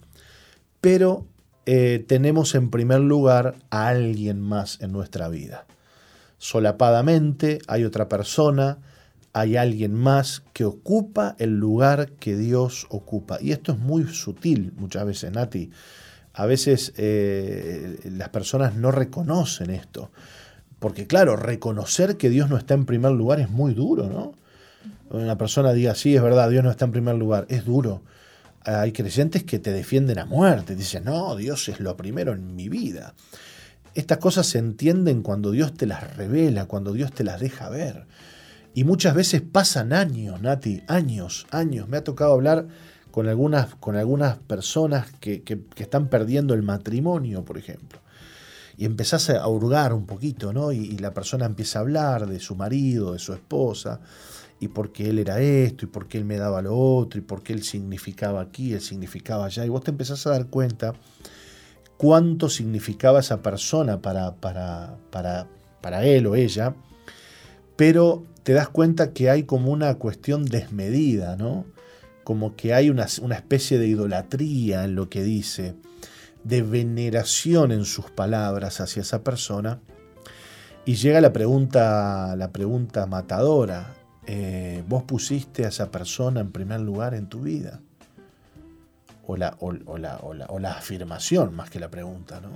pero eh, tenemos en primer lugar a alguien más en nuestra vida. Solapadamente hay otra persona, hay alguien más que ocupa el lugar que Dios ocupa. Y esto es muy sutil muchas veces, Nati. A veces eh, las personas no reconocen esto. Porque claro, reconocer que Dios no está en primer lugar es muy duro, ¿no? Una persona diga, sí, es verdad, Dios no está en primer lugar, es duro. Hay creyentes que te defienden a muerte, dicen, no, Dios es lo primero en mi vida. Estas cosas se entienden cuando Dios te las revela, cuando Dios te las deja ver. Y muchas veces pasan años, Nati, años, años. Me ha tocado hablar con algunas, con algunas personas que, que están perdiendo el matrimonio, por ejemplo y empezás a hurgar un poquito, ¿no? Y, la persona empieza a hablar de su marido, de su esposa, y por qué él era esto, y por qué él me daba lo otro, y por qué él significaba aquí, él significaba allá, y vos te empezás a dar cuenta cuánto significaba esa persona para, para, para, para él o ella, pero te das cuenta que hay como una cuestión desmedida, ¿no? Como que hay una, una especie de idolatría en lo que dice de veneración en sus palabras hacia esa persona. Y llega la pregunta, la pregunta matadora. Eh, ¿Vos pusiste a esa persona en primer lugar en tu vida? O la, o, la, o la, afirmación más que la pregunta, ¿no?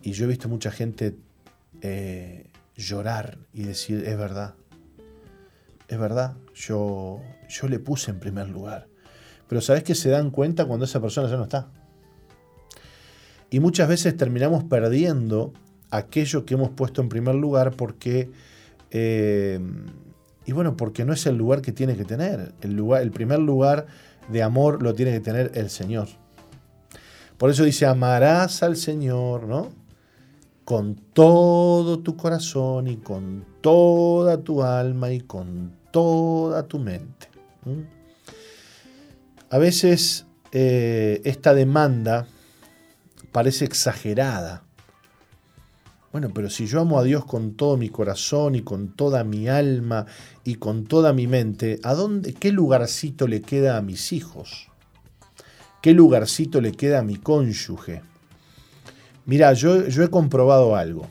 Y yo he visto mucha gente eh, llorar y decir, es verdad, es verdad, yo, yo le puse en primer lugar. Pero ¿sabes que se dan cuenta cuando esa persona ya no está? Y muchas veces terminamos perdiendo aquello que hemos puesto en primer lugar porque, eh, y bueno, porque no es el lugar que tiene que tener. El, lugar, el primer lugar de amor lo tiene que tener el Señor. Por eso dice, amarás al Señor, ¿no? Con todo tu corazón y con toda tu alma y con toda tu mente. A veces eh, esta demanda parece exagerada. Bueno, pero si yo amo a Dios con todo mi corazón y con toda mi alma y con toda mi mente, ¿a dónde, qué lugarcito le queda a mis hijos? ¿Qué lugarcito le queda a mi cónyuge? Mira, yo, yo he comprobado algo.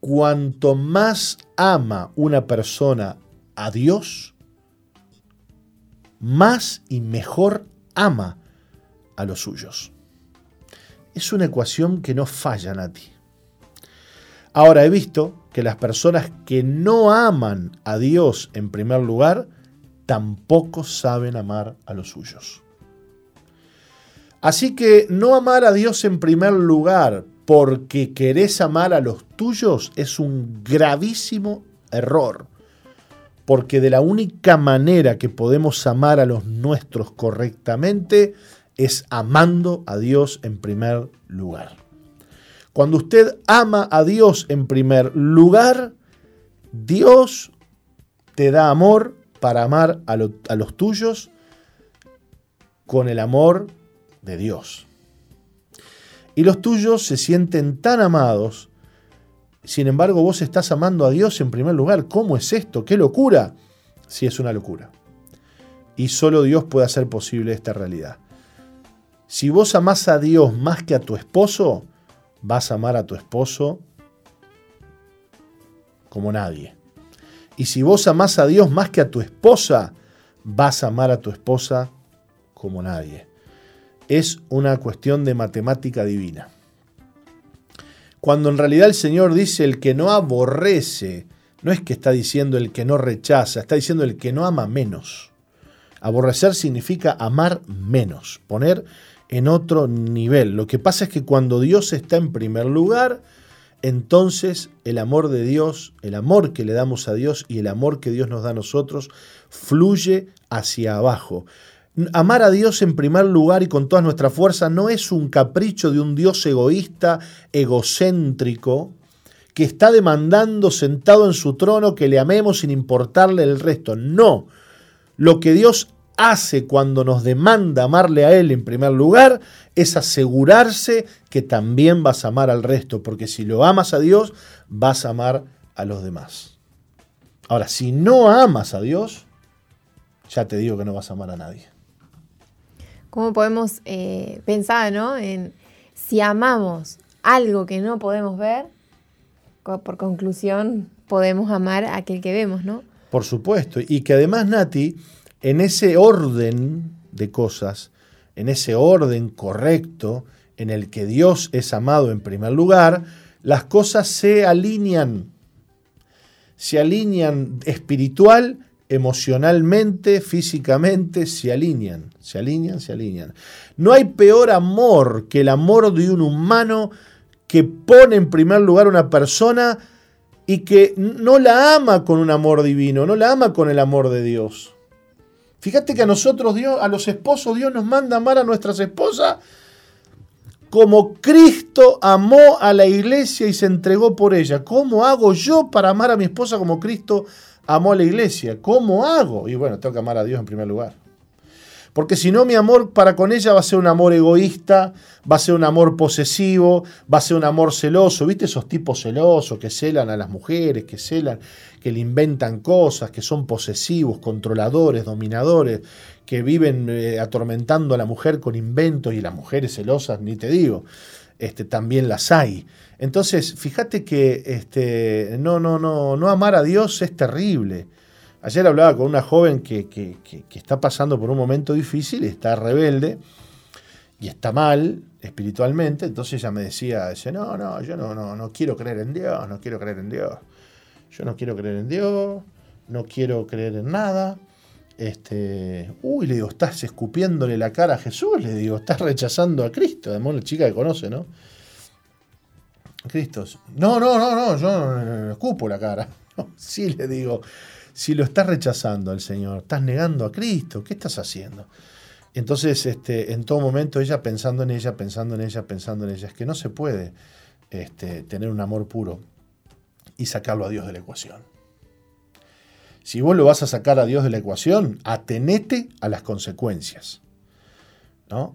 Cuanto más ama una persona a Dios, más y mejor ama a los suyos es una ecuación que no falla, Nati. Ahora he visto que las personas que no aman a Dios en primer lugar, tampoco saben amar a los suyos. Así que no amar a Dios en primer lugar porque querés amar a los tuyos es un gravísimo error. Porque de la única manera que podemos amar a los nuestros correctamente es amando a Dios en primer lugar. Cuando usted ama a Dios en primer lugar, Dios te da amor para amar a, los tuyos con el amor de Dios. Y los tuyos se sienten tan amados, sin embargo vos estás amando a Dios en primer lugar. ¿Cómo es esto? ¡Qué locura! Sí, es una locura. Y solo Dios puede hacer posible esta realidad. Si vos amás a Dios más que a tu esposo, vas a amar a tu esposo como nadie. Y si vos amás a Dios más que a tu esposa, vas a amar a tu esposa como nadie. Es una cuestión de matemática divina. Cuando en realidad el Señor dice el que no aborrece, no es que está diciendo el que no rechaza, está diciendo el que no ama menos. Aborrecer significa amar menos, poner en otro nivel. Lo que pasa es que cuando Dios está en primer lugar, entonces el amor de Dios, el amor que le damos a Dios y el amor que Dios nos da a nosotros fluye hacia abajo. Amar a Dios en primer lugar y con toda nuestra fuerza no es un capricho de un Dios egoísta, egocéntrico, que está demandando sentado en su trono que le amemos sin importarle el resto. No. Lo que Dios hace cuando nos demanda amarle a Él en primer lugar es asegurarse que también vas a amar al resto, porque si lo amas a Dios, vas a amar a los demás. Ahora, si no amas a Dios, ya te digo que no vas a amar a nadie. ¿Cómo podemos eh, pensar ¿no? en si amamos algo que no podemos ver, por conclusión podemos amar a aquel que vemos, ¿no? Por supuesto, y que además, Nati, en ese orden de cosas, en ese orden correcto en el que Dios es amado en primer lugar, las cosas se alinean. Se alinean espiritual, emocionalmente, físicamente, se alinean, se alinean, se alinean. No hay peor amor que el amor de un humano que pone en primer lugar a una persona y que no la ama con un amor divino, no la ama con el amor de Dios. Fíjate que a nosotros Dios, a los esposos, Dios nos manda amar a nuestras esposas como Cristo amó a la iglesia y se entregó por ella. ¿Cómo hago yo para amar a mi esposa como Cristo amó a la iglesia? ¿Cómo hago? Y bueno, tengo que amar a Dios en primer lugar. Porque si no, mi amor para con ella va a ser un amor egoísta, va a ser un amor posesivo, va a ser un amor celoso. ¿Viste esos tipos celosos que celan a las mujeres, que celan, que le inventan cosas, que son posesivos, controladores, dominadores, que viven eh, atormentando a la mujer con inventos y las mujeres celosas, ni te digo, este, también las hay. Entonces, fíjate que este, no, no, no, no amar a Dios es terrible. Ayer hablaba con una joven que, que, está pasando por un momento difícil, está rebelde y está mal espiritualmente, entonces ella me decía, dice, no, no, yo no, no, no quiero creer en Dios, no quiero creer en Dios. Yo no quiero creer en Dios, no quiero creer en nada. Este, uy, le digo, estás escupiéndole la cara a Jesús, le digo, estás rechazando a Cristo, además la chica que conoce, ¿no? Cristo, no, no, no, no, yo no, escupo la cara. sí, le digo, si lo estás rechazando al Señor, estás negando a Cristo, ¿qué estás haciendo? Entonces, este, en todo momento, ella pensando en ella, pensando en ella, pensando en ella, es que no se puede este, tener un amor puro y sacarlo a Dios de la ecuación. Si vos lo vas a sacar a Dios de la ecuación, atenete a las consecuencias.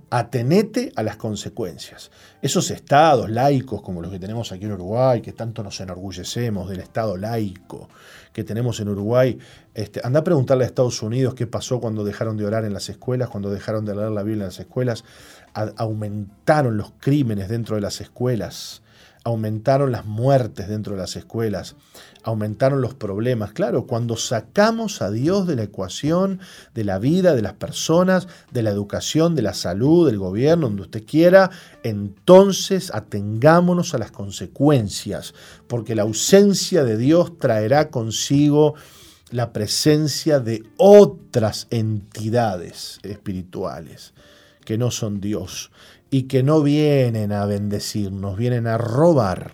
Atenete a las consecuencias. Esos estados laicos como los que tenemos aquí en Uruguay, que tanto nos enorgullecemos del estado laico que tenemos en Uruguay, este, anda a preguntarle a Estados Unidos qué pasó cuando dejaron de orar en las escuelas, cuando dejaron de leer la Biblia en las escuelas, aumentaron los crímenes dentro de las escuelas, aumentaron las muertes dentro de las escuelas, aumentaron los problemas. Claro, cuando sacamos a Dios de la ecuación de la vida, de las personas, de la educación, de la salud, del gobierno, donde usted quiera, entonces atengámonos a las consecuencias, porque la ausencia de Dios traerá consigo la presencia de otras entidades espirituales que no son Dios y que no vienen a bendecirnos, vienen a robar,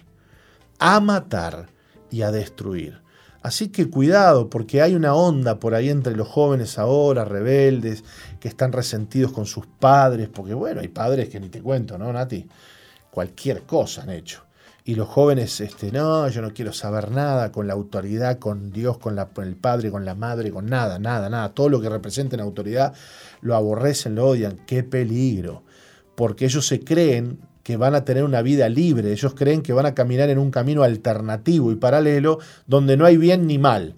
a matar y a destruir. Así que cuidado, porque hay una onda por ahí entre los jóvenes ahora, rebeldes, que están resentidos con sus padres, porque bueno, hay padres que ni te cuento, ¿no, Nati? Cualquier cosa han hecho. y los jóvenes, este, no, yo no quiero saber nada con la autoridad, con Dios, con, la, con el Padre, con la Madre, con nada, nada, nada. Todo lo que representen autoridad lo aborrecen, lo odian. ¡Qué peligro! Porque ellos se creen que van a tener una vida libre, ellos creen que van a caminar en un camino alternativo y paralelo donde no hay bien ni mal.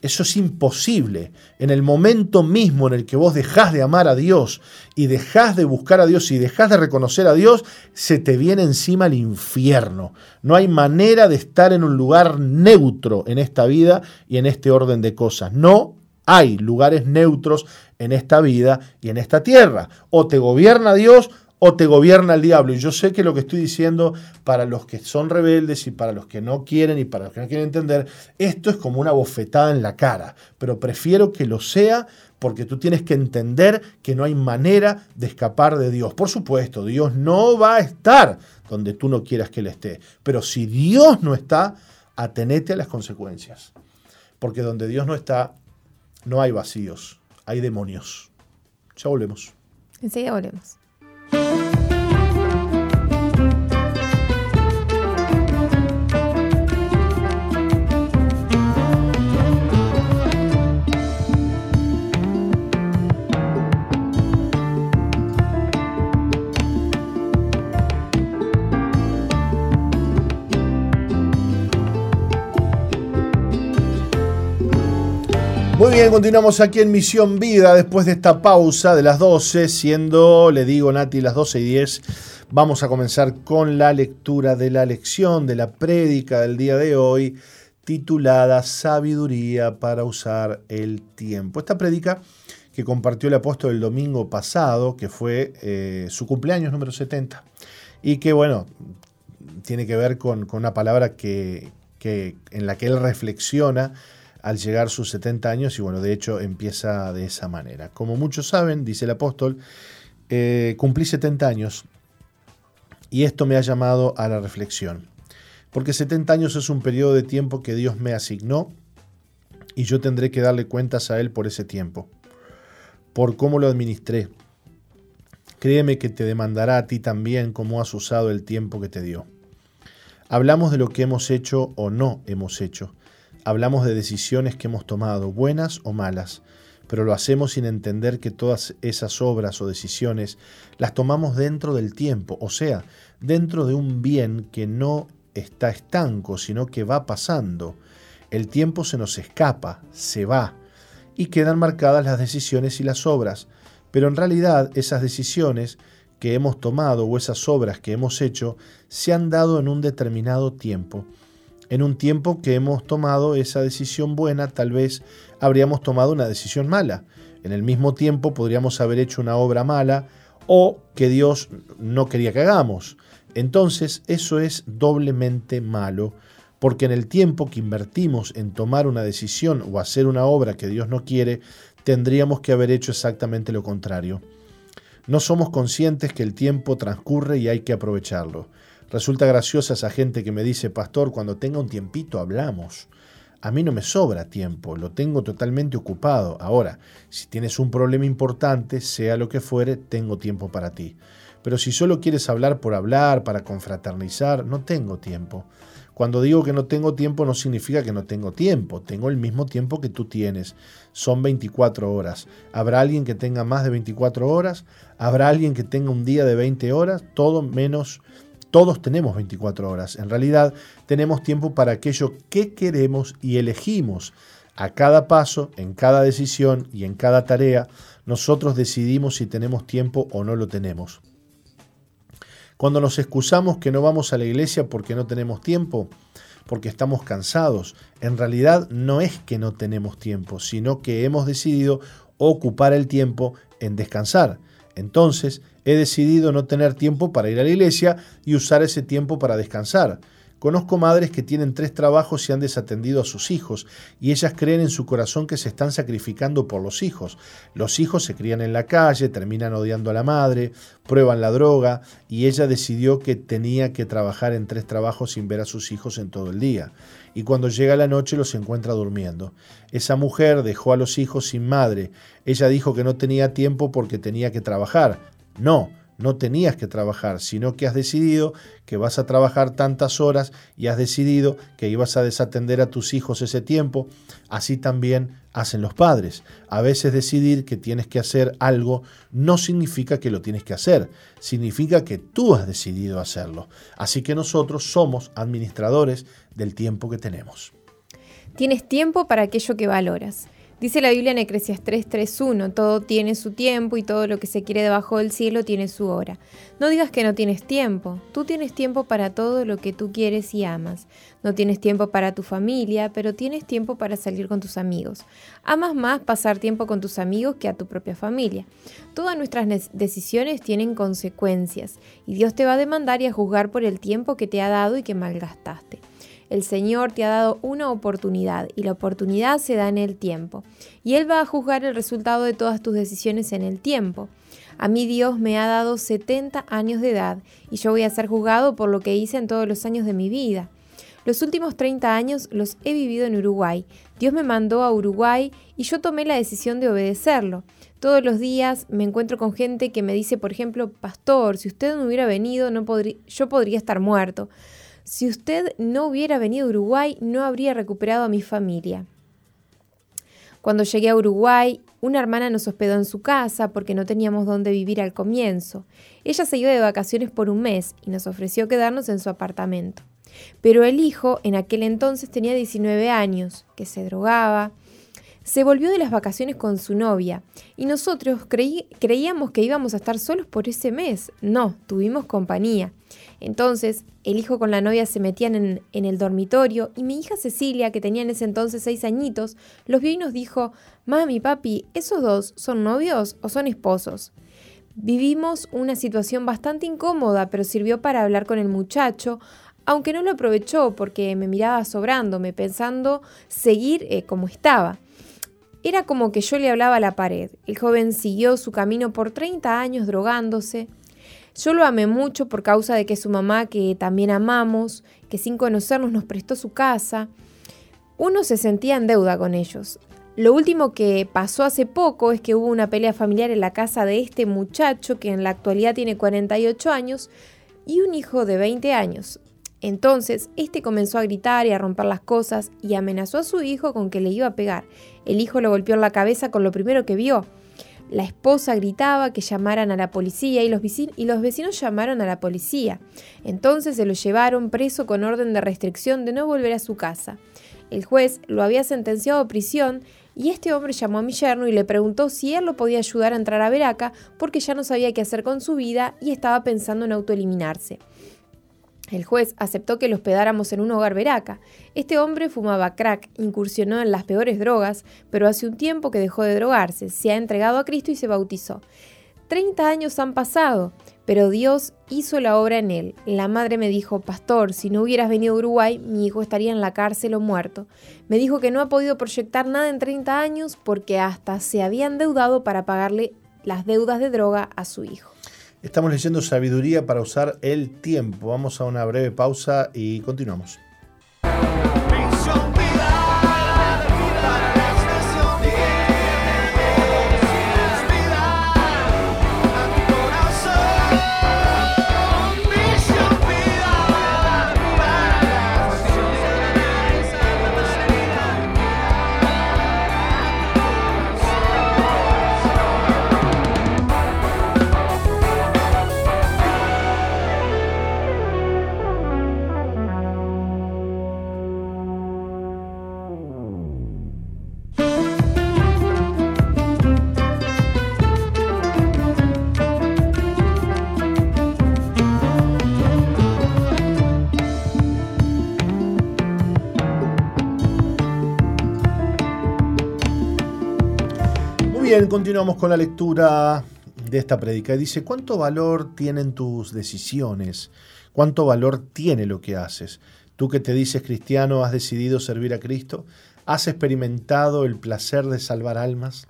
Eso es imposible. En el momento mismo en el que vos dejás de amar a Dios y dejás de buscar a Dios y dejás de reconocer a Dios, se te viene encima el infierno. No hay manera de estar en un lugar neutro en esta vida y en este orden de cosas. No hay lugares neutros en esta vida y en esta tierra. O te gobierna Dios o te gobierna el diablo. Y yo sé que lo que estoy diciendo para los que son rebeldes y para los que no quieren y para los que no quieren entender, esto es como una bofetada en la cara, pero prefiero que lo sea porque tú tienes que entender que no hay manera de escapar de Dios. Por supuesto, Dios no va a estar donde tú no quieras que Él esté, pero si Dios no está, atenete a las consecuencias, porque donde Dios no está, no hay vacíos, hay demonios. Ya volvemos. Enseguida volvemos. Muy bien, continuamos aquí en Misión Vida después de esta pausa de las 12, siendo, le digo Nati, las 12 y 10. Vamos a comenzar con la lectura de la lección, de la prédica del día de hoy, titulada Sabiduría para usar el tiempo. Esta prédica que compartió el apóstol el domingo pasado, que fue eh, su cumpleaños número 70, y que, bueno, tiene que ver con, una palabra que, que, en la que él reflexiona al llegar sus 70 años y bueno, de hecho empieza de esa manera. Como muchos saben, dice el apóstol, eh, cumplí 70 años y esto me ha llamado a la reflexión, porque 70 años es un periodo de tiempo que Dios me asignó y yo tendré que darle cuentas a Él por ese tiempo, por cómo lo administré. Créeme que te demandará a ti también cómo has usado el tiempo que te dio. Hablamos de lo que hemos hecho o no hemos hecho Hablamos de decisiones que hemos tomado, buenas o malas, pero lo hacemos sin entender que todas esas obras o decisiones las tomamos dentro del tiempo, o sea, dentro de un bien que no está estanco, sino que va pasando. El tiempo se nos escapa, se va, y quedan marcadas las decisiones y las obras, pero en realidad esas decisiones que hemos tomado o esas obras que hemos hecho se han dado en un determinado tiempo en un tiempo que hemos tomado esa decisión buena, tal vez habríamos tomado una decisión mala. En el mismo tiempo podríamos haber hecho una obra mala o que Dios no quería que hagamos. Entonces eso es doblemente malo, porque en el tiempo que invertimos en tomar una decisión o hacer una obra que Dios no quiere, tendríamos que haber hecho exactamente lo contrario. No somos conscientes que el tiempo transcurre y hay que aprovecharlo. Resulta graciosa esa gente que me dice, pastor, cuando tenga un tiempito hablamos. A mí no me sobra tiempo, lo tengo totalmente ocupado. Ahora, si tienes un problema importante, sea lo que fuere, tengo tiempo para ti. Pero si solo quieres hablar por hablar, para confraternizar, no tengo tiempo. Cuando digo que no tengo tiempo no significa que no tengo tiempo, tengo el mismo tiempo que tú tienes. Son 24 horas. ¿Habrá alguien que tenga más de 24 horas? ¿Habrá alguien que tenga un día de 20 horas? Todo menos todos tenemos 24 horas. En realidad tenemos tiempo para aquello que queremos y elegimos. A cada paso, en cada decisión y en cada tarea, nosotros decidimos si tenemos tiempo o no lo tenemos. Cuando nos excusamos que no vamos a la iglesia porque no tenemos tiempo, porque estamos cansados, en realidad no es que no tenemos tiempo, sino que hemos decidido ocupar el tiempo en descansar. Entonces, he decidido no tener tiempo para ir a la iglesia y usar ese tiempo para descansar. Conozco madres que tienen tres trabajos y han desatendido a sus hijos, y ellas creen en su corazón que se están sacrificando por los hijos. Los hijos se crían en la calle, terminan odiando a la madre, prueban la droga, y ella decidió que tenía que trabajar en tres trabajos sin ver a sus hijos en todo el día. Y cuando llega la noche los encuentra durmiendo. Esa mujer dejó a los hijos sin madre. Ella dijo que no tenía tiempo porque tenía que trabajar. No, no tenías que trabajar, sino que has decidido que vas a trabajar tantas horas y has decidido que ibas a desatender a tus hijos ese tiempo, así también hacen los padres. A veces decidir que tienes que hacer algo no significa que lo tienes que hacer, significa que tú has decidido hacerlo. Así que nosotros somos administradores del tiempo que tenemos. Tienes tiempo para aquello que valoras. Dice la Biblia en Eclesiastes 3.1, todo tiene su tiempo y todo lo que se quiere debajo del cielo tiene su hora. No digas que no tienes tiempo, tú tienes tiempo para todo lo que tú quieres y amas. No tienes tiempo para tu familia, pero tienes tiempo para salir con tus amigos. Amas más pasar tiempo con tus amigos que a tu propia familia. Todas nuestras decisiones tienen consecuencias y Dios te va a demandar y a juzgar por el tiempo que te ha dado y que malgastaste. El Señor te ha dado una oportunidad y la oportunidad se da en el tiempo. Y Él va a juzgar el resultado de todas tus decisiones en el tiempo. A mí Dios me ha dado 70 años de edad y yo voy a ser juzgado por lo que hice en todos los años de mi vida. Los últimos 30 años los he vivido en Uruguay. Dios me mandó a Uruguay y yo tomé la decisión de obedecerlo. Todos los días me encuentro con gente que me dice, por ejemplo, Pastor, si usted no hubiera venido, yo podría estar muerto. Si usted no hubiera venido a Uruguay, no habría recuperado a mi familia. Cuando llegué a Uruguay, una hermana nos hospedó en su casa porque no teníamos dónde vivir al comienzo. Ella se iba de vacaciones por un mes y nos ofreció quedarnos en su apartamento. Pero el hijo, en aquel entonces tenía 19 años, que se drogaba, se volvió de las vacaciones con su novia y nosotros creíamos que íbamos a estar solos por ese mes. No, tuvimos compañía. Entonces, el hijo con la novia se metían en, el dormitorio y mi hija Cecilia, que tenía en ese entonces seis añitos, los vio y nos dijo, Mami, papi, ¿esos dos son novios o son esposos? Vivimos una situación bastante incómoda, pero sirvió para hablar con el muchacho, aunque no lo aprovechó porque me miraba sobrándome, pensando seguir eh, como estaba. Era como que yo le hablaba a la pared. El joven siguió su camino por 30 años drogándose. Yo lo amé mucho por causa de que su mamá, que también amamos, que sin conocernos nos prestó su casa, uno se sentía en deuda con ellos. Lo último que pasó hace poco es que hubo una pelea familiar en la casa de este muchacho que en la actualidad tiene 48 años y un hijo de 20 años. Entonces, este comenzó a gritar y a romper las cosas y amenazó a su hijo con que le iba a pegar. El hijo lo golpeó en la cabeza con lo primero que vio. La esposa gritaba que llamaran a la policía y los, vecinos llamaron a la policía. Entonces se lo llevaron preso con orden de restricción de no volver a su casa. El juez lo había sentenciado a prisión y este hombre llamó a mi yerno y le preguntó si él lo podía ayudar a entrar a Veraca porque ya no sabía qué hacer con su vida y estaba pensando en autoeliminarse. El juez aceptó que lo hospedáramos en un hogar veraca. Este hombre fumaba crack, incursionó en las peores drogas, pero hace un tiempo que dejó de drogarse, se ha entregado a Cristo y se bautizó. Treinta años han pasado, pero Dios hizo la obra en él. La madre me dijo, Pastor, si no hubieras venido a Uruguay, mi hijo estaría en la cárcel o muerto. Me dijo que no ha podido proyectar nada en 30 años porque hasta se había endeudado para pagarle las deudas de droga a su hijo. Estamos leyendo Sabiduría para usar el tiempo. Vamos a una breve pausa y continuamos. Continuamos con la lectura de esta predica. Dice, ¿cuánto valor tienen tus decisiones? ¿Cuánto valor tiene lo que haces? Tú que te dices cristiano, ¿has decidido servir a Cristo? ¿Has experimentado el placer de salvar almas?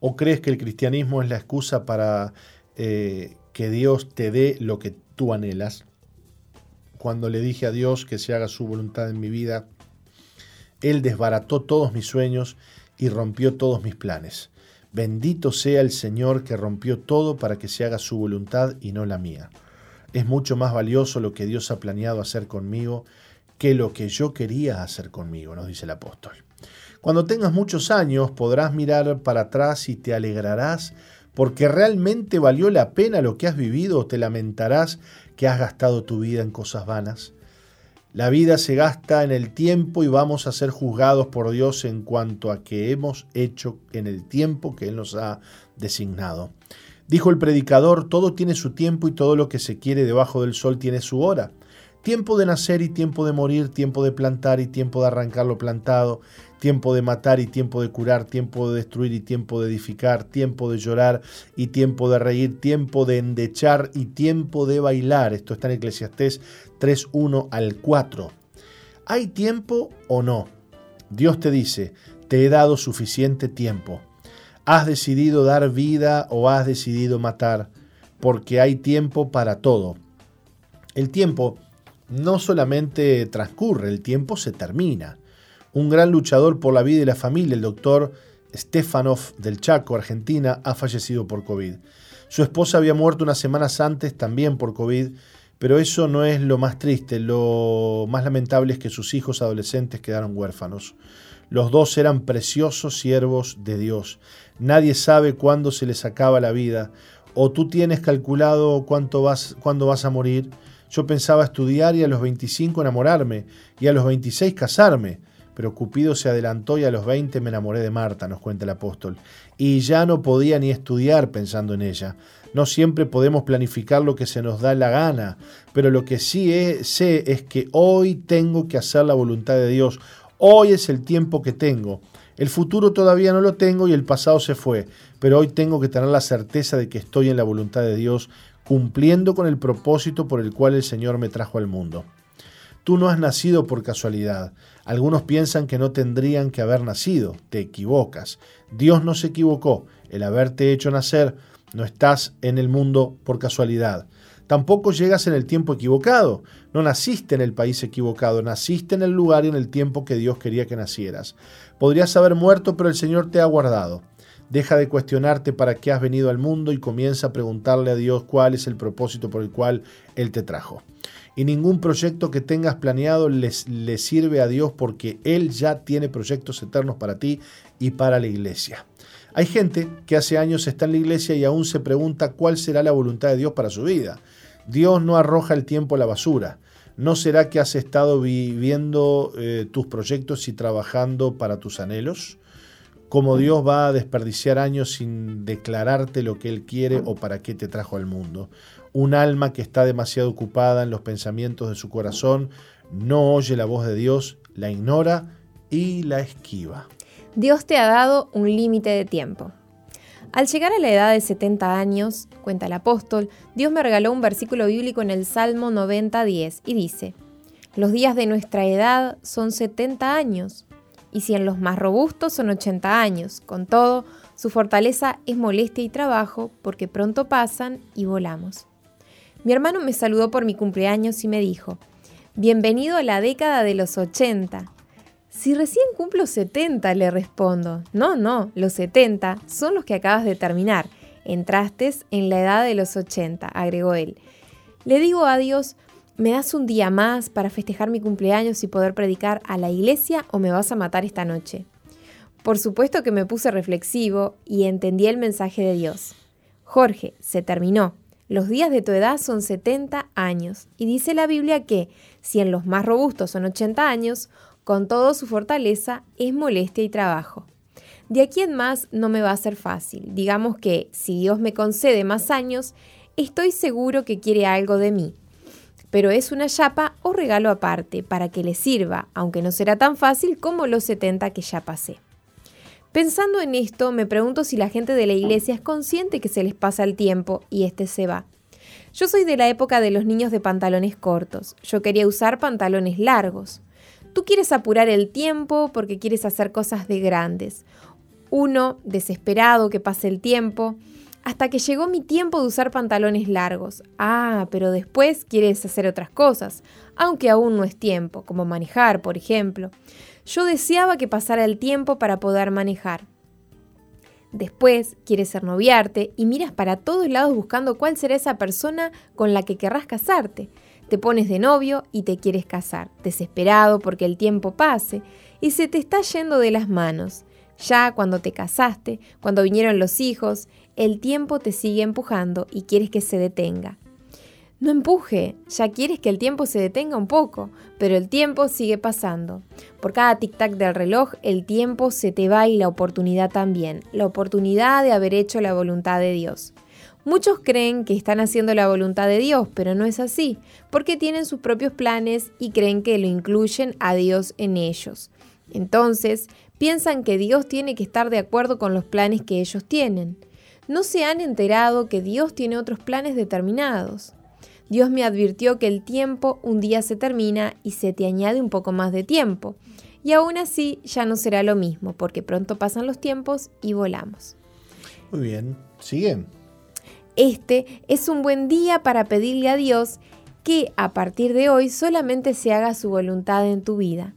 ¿O crees que el cristianismo es la excusa para eh, que Dios te dé lo que tú anhelas? Cuando le dije a Dios que se haga su voluntad en mi vida, Él desbarató todos mis sueños y rompió todos mis planes. Bendito sea el Señor que rompió todo para que se haga su voluntad y no la mía. Es mucho más valioso lo que Dios ha planeado hacer conmigo que lo que yo quería hacer conmigo, nos dice el apóstol. Cuando tengas muchos años podrás mirar para atrás y te alegrarás porque realmente valió la pena lo que has vivido o te lamentarás que has gastado tu vida en cosas vanas. La vida se gasta en el tiempo y vamos a ser juzgados por Dios en cuanto a que hemos hecho en el tiempo que Él nos ha designado. Dijo el predicador, todo tiene su tiempo y todo lo que se quiere debajo del sol tiene su hora. Tiempo de nacer y tiempo de morir, tiempo de plantar y tiempo de arrancar lo plantado, tiempo de matar y tiempo de curar, tiempo de destruir y tiempo de edificar, tiempo de llorar y tiempo de reír, tiempo de endechar y tiempo de bailar. Esto está en Eclesiastés 3.1 al 4. ¿Hay tiempo o no? Dios te dice, te he dado suficiente tiempo. ¿Has decidido dar vida o has decidido matar? Porque hay tiempo para todo. El tiempo no solamente transcurre, el tiempo se termina un gran luchador por la vida y la familia, el doctor Stefanov del Chaco, Argentina, ha fallecido por COVID. Su esposa había muerto unas semanas antes también por COVID, pero eso no es lo más triste, lo más lamentable es que sus hijos adolescentes quedaron huérfanos. Los dos eran preciosos siervos de Dios. Nadie sabe cuándo se les acaba la vida. O tú tienes calculado cuánto cuándo vas a morir. Yo pensaba estudiar y a los 25 enamorarme y a los 26 casarme pero Cupido se adelantó y a los 20 me enamoré de Marta, nos cuenta el apóstol, y ya no podía ni estudiar pensando en ella. No siempre podemos planificar lo que se nos da la gana, pero lo que sí sé es que hoy tengo que hacer la voluntad de Dios. Hoy es el tiempo que tengo. El futuro todavía no lo tengo y el pasado se fue, pero hoy tengo que tener la certeza de que estoy en la voluntad de Dios, cumpliendo con el propósito por el cual el Señor me trajo al mundo. Tú no has nacido por casualidad. Algunos piensan que no tendrían que haber nacido. Te equivocas. Dios no se equivocó. El haberte hecho nacer, no estás en el mundo por casualidad. Tampoco llegas en el tiempo equivocado. No naciste en el país equivocado, naciste en el lugar y en el tiempo que Dios quería que nacieras. Podrías haber muerto, pero el Señor te ha guardado. Deja de cuestionarte para qué has venido al mundo y comienza a preguntarle a Dios cuál es el propósito por el cual Él te trajo y ningún proyecto que tengas planeado le sirve a Dios porque Él ya tiene proyectos eternos para ti y para la iglesia. Hay gente que hace años está en la iglesia y aún se pregunta cuál será la voluntad de Dios para su vida. Dios no arroja el tiempo a la basura. ¿No será que has estado viviendo eh, tus proyectos y trabajando para tus anhelos? ¿Cómo Dios va a desperdiciar años sin declararte lo que Él quiere o para qué te trajo al mundo. Un alma que está demasiado ocupada en los pensamientos de su corazón no oye la voz de Dios, la ignora y la esquiva. Dios te ha dado un límite de tiempo. Al llegar a la edad de 70 años, cuenta el apóstol, Dios me regaló un versículo bíblico en el Salmo 90.10 y dice, Los días de nuestra edad son 70 años, y si en los más robustos son 80 años. Con todo, su fortaleza es molestia y trabajo porque pronto pasan y volamos. Mi hermano me saludó por mi cumpleaños y me dijo, Bienvenido a la década de los 80. Si recién cumplo 70, le respondo. No, no, los 70 son los que acabas de terminar. Entraste en la edad de los 80, agregó él. Le digo a Dios, ¿me das un día más para festejar mi cumpleaños y poder predicar a la iglesia o me vas a matar esta noche? Por supuesto que me puse reflexivo y entendí el mensaje de Dios. Jorge, se terminó. Los días de tu edad son 70 años y dice la Biblia que, si en los más robustos son 80 años, con todo su fortaleza es molestia y trabajo. De aquí en más no me va a ser fácil. Digamos que si Dios me concede más años, estoy seguro que quiere algo de mí. Pero es una chapa o regalo aparte para que le sirva, aunque no será tan fácil como los 70 que ya pasé. Pensando en esto, me pregunto si la gente de la iglesia es consciente que se les pasa el tiempo y este se va. Yo soy de la época de los niños de pantalones cortos. Yo quería usar pantalones largos. Tú quieres apurar el tiempo porque quieres hacer cosas de grandes. Uno, desesperado que pase el tiempo, hasta que llegó mi tiempo de usar pantalones largos. Ah, pero después quieres hacer otras cosas, aunque aún no es tiempo, como manejar, por ejemplo. Yo deseaba que pasara el tiempo para poder manejar. Después quieres ser noviarte y miras para todos lados buscando cuál será esa persona con la que querrás casarte. Te pones de novio y te quieres casar, desesperado porque el tiempo pase y se te está yendo de las manos. Ya cuando te casaste, cuando vinieron los hijos, el tiempo te sigue empujando y quieres que se detenga. No empuje, ya quieres que el tiempo se detenga un poco, pero el tiempo sigue pasando. Por cada tic-tac del reloj, el tiempo se te va y la oportunidad también, la oportunidad de haber hecho la voluntad de Dios. Muchos creen que están haciendo la voluntad de Dios, pero no es así, porque tienen sus propios planes y creen que lo incluyen a Dios en ellos. Entonces, piensan que Dios tiene que estar de acuerdo con los planes que ellos tienen. No se han enterado que Dios tiene otros planes determinados. Dios me advirtió que el tiempo un día se termina y se te añade un poco más de tiempo. Y aún así ya no será lo mismo, porque pronto pasan los tiempos y volamos. Muy bien, sigue. Este es un buen día para pedirle a Dios que a partir de hoy solamente se haga su voluntad en tu vida.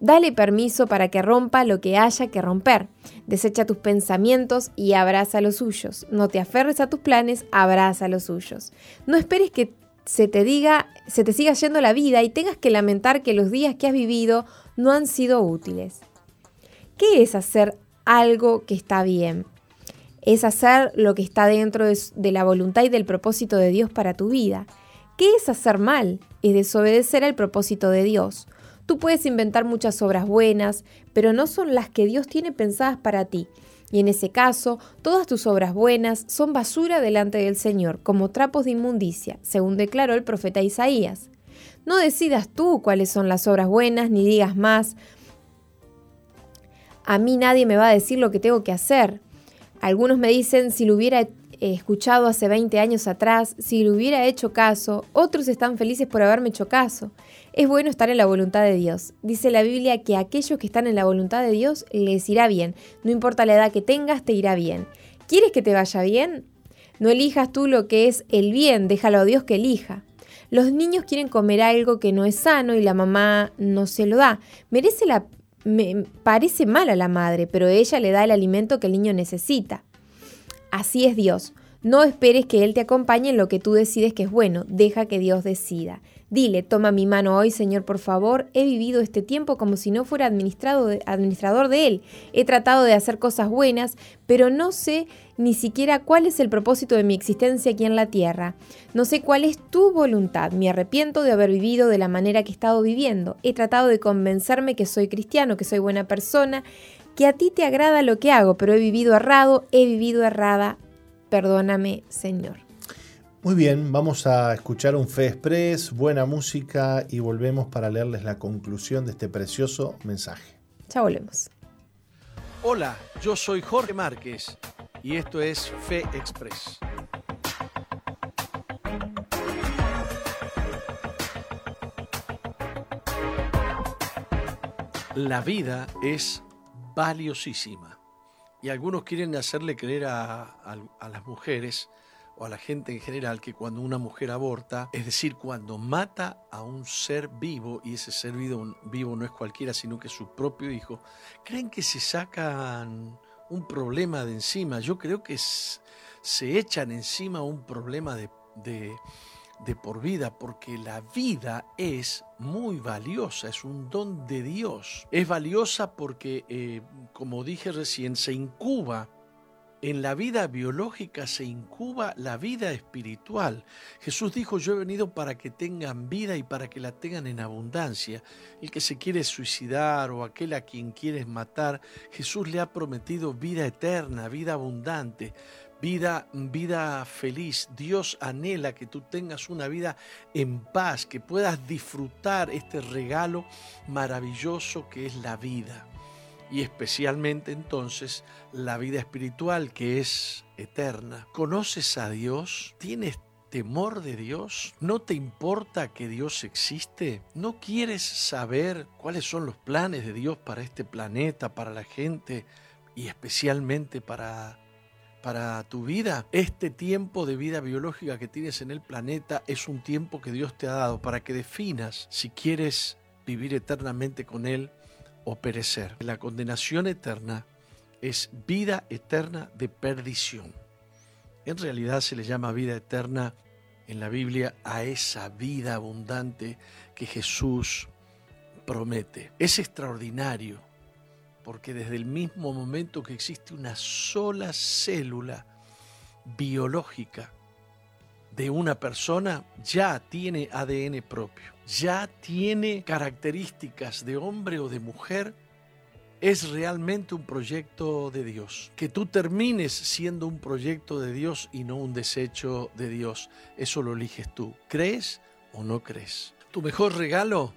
Dale permiso para que rompa lo que haya que romper. Desecha tus pensamientos y abraza los suyos. No te aferres a tus planes, abraza los suyos. No esperes que se te diga, se te siga yendo la vida y tengas que lamentar que los días que has vivido no han sido útiles. ¿Qué es hacer algo que está bien? Es hacer lo que está dentro de, de la voluntad y del propósito de Dios para tu vida. ¿Qué es hacer mal? Es desobedecer al propósito de Dios. Tú puedes inventar muchas obras buenas, pero no son las que Dios tiene pensadas para ti. Y en ese caso, todas tus obras buenas son basura delante del Señor, como trapos de inmundicia, según declaró el profeta Isaías. No decidas tú cuáles son las obras buenas, ni digas más, a mí nadie me va a decir lo que tengo que hacer. Algunos me dicen si lo hubiera escuchado hace 20 años atrás, si le hubiera hecho caso, otros están felices por haberme hecho caso. Es bueno estar en la voluntad de Dios. Dice la Biblia que a aquellos que están en la voluntad de Dios les irá bien. No importa la edad que tengas, te irá bien. ¿Quieres que te vaya bien? No elijas tú lo que es el bien, déjalo a Dios que elija. Los niños quieren comer algo que no es sano y la mamá no se lo da. Merece la me parece mal a la madre, pero ella le da el alimento que el niño necesita. Así es Dios. No esperes que Él te acompañe en lo que tú decides que es bueno, deja que Dios decida. Dile, toma mi mano hoy, Señor, por favor. He vivido este tiempo como si no fuera administrado administrador de Él. He tratado de hacer cosas buenas, pero no sé ni siquiera cuál es el propósito de mi existencia aquí en la tierra. No sé cuál es tu voluntad. Me arrepiento de haber vivido de la manera que he estado viviendo. He tratado de convencerme que soy cristiano, que soy buena persona, que a ti te agrada lo que hago, pero he vivido errado, he vivido errada. Perdóname, Señor. Muy bien, vamos a escuchar un Fe Express, buena música y volvemos para leerles la conclusión de este precioso mensaje. Ya volvemos. Hola, yo soy Jorge Márquez y esto es Fe Express. La vida es valiosísima y algunos quieren hacerle creer a, a las mujeres o a la gente en general que cuando una mujer aborta, es decir, cuando mata a un ser vivo, y ese ser vivo, no es cualquiera, sino que es su propio hijo, creen que se sacan un problema de encima. Yo creo que se echan encima un problema de, por vida, porque la vida es muy valiosa, es un don de Dios. Es valiosa porque, eh, como dije recién, se incuba en la vida biológica se incuba la vida espiritual. Jesús dijo, yo he venido para que tengan vida y para que la tengan en abundancia. El que se quiere suicidar o aquel a quien quieres matar, Jesús le ha prometido vida eterna, vida abundante. Vida, vida feliz. Dios anhela que tú tengas una vida en paz, que puedas disfrutar este regalo maravilloso que es la vida y especialmente entonces la vida espiritual que es eterna. ¿Conoces a Dios? ¿Tienes temor de Dios? ¿No te importa que Dios existe? ¿No quieres saber cuáles son los planes de Dios para este planeta, para la gente y especialmente para para tu vida. Este tiempo de vida biológica que tienes en el planeta es un tiempo que Dios te ha dado para que definas si quieres vivir eternamente con Él o perecer. La condenación eterna es vida eterna de perdición. En realidad se le llama vida eterna en la Biblia a esa vida abundante que Jesús promete. Es extraordinario porque desde el mismo momento que existe una sola célula biológica de una persona, ya tiene ADN propio, ya tiene características de hombre o de mujer es realmente un proyecto de Dios. Que tú termines siendo un proyecto de Dios y no un desecho de Dios, eso lo eliges tú. ¿Crees o no crees? Tu mejor regalo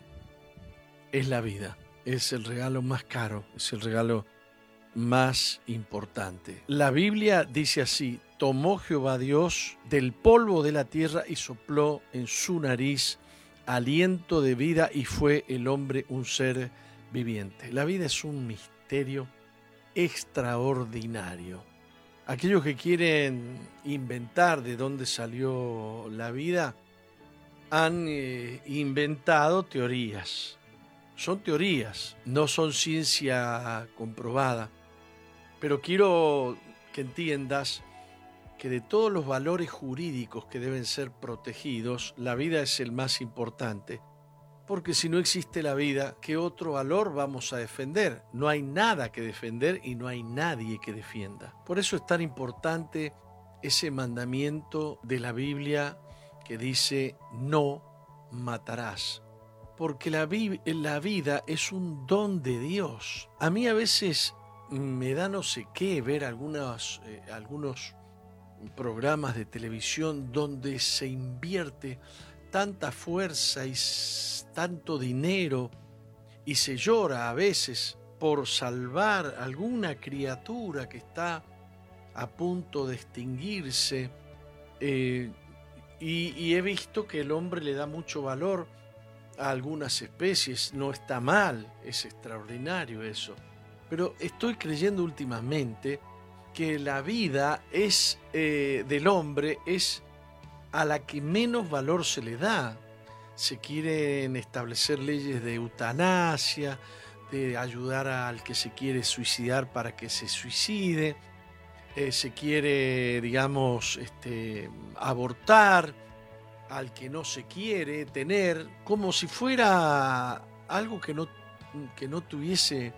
es la vida. Es el regalo más caro, es el regalo más importante. La Biblia dice así, tomó Jehová Dios del polvo de la tierra y sopló en su nariz aliento de vida y fue el hombre un ser viviente. La vida es un misterio extraordinario. Aquellos que quieren inventar de dónde salió la vida han eh, inventado teorías. Son teorías, no son ciencia comprobada. Pero quiero que entiendas que de todos los valores jurídicos que deben ser protegidos, la vida es el más importante porque si no existe la vida, ¿qué otro valor vamos a defender? No hay nada que defender y no hay nadie que defienda. Por eso es tan importante ese mandamiento de la Biblia que dice no matarás. Porque la, vida es un don de Dios. A mí a veces me da no sé qué ver algunos, eh, algunos programas de televisión donde se invierte tanta fuerza y tanto dinero y se llora a veces por salvar alguna criatura que está a punto de extinguirse. Eh, y, he visto que el hombre le da mucho valor algunas especies. No está mal, es extraordinario eso. Pero estoy creyendo últimamente que la vida es eh, del hombre es a la que menos valor se le da se quieren establecer leyes de eutanasia, de ayudar al que se quiere suicidar para que se suicide, eh, se quiere, digamos, este, abortar al que no se quiere tener, como si fuera algo que no, que no tuviese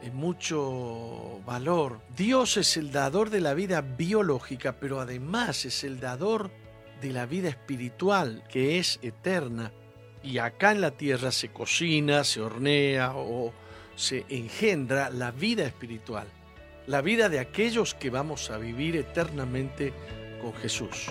eh, mucho valor. Dios es el dador de la vida biológica, pero además es el dador de la vida espiritual que es eterna. Y acá en la tierra se cocina, se hornea o se engendra la vida espiritual, la vida de aquellos que vamos a vivir eternamente con Jesús.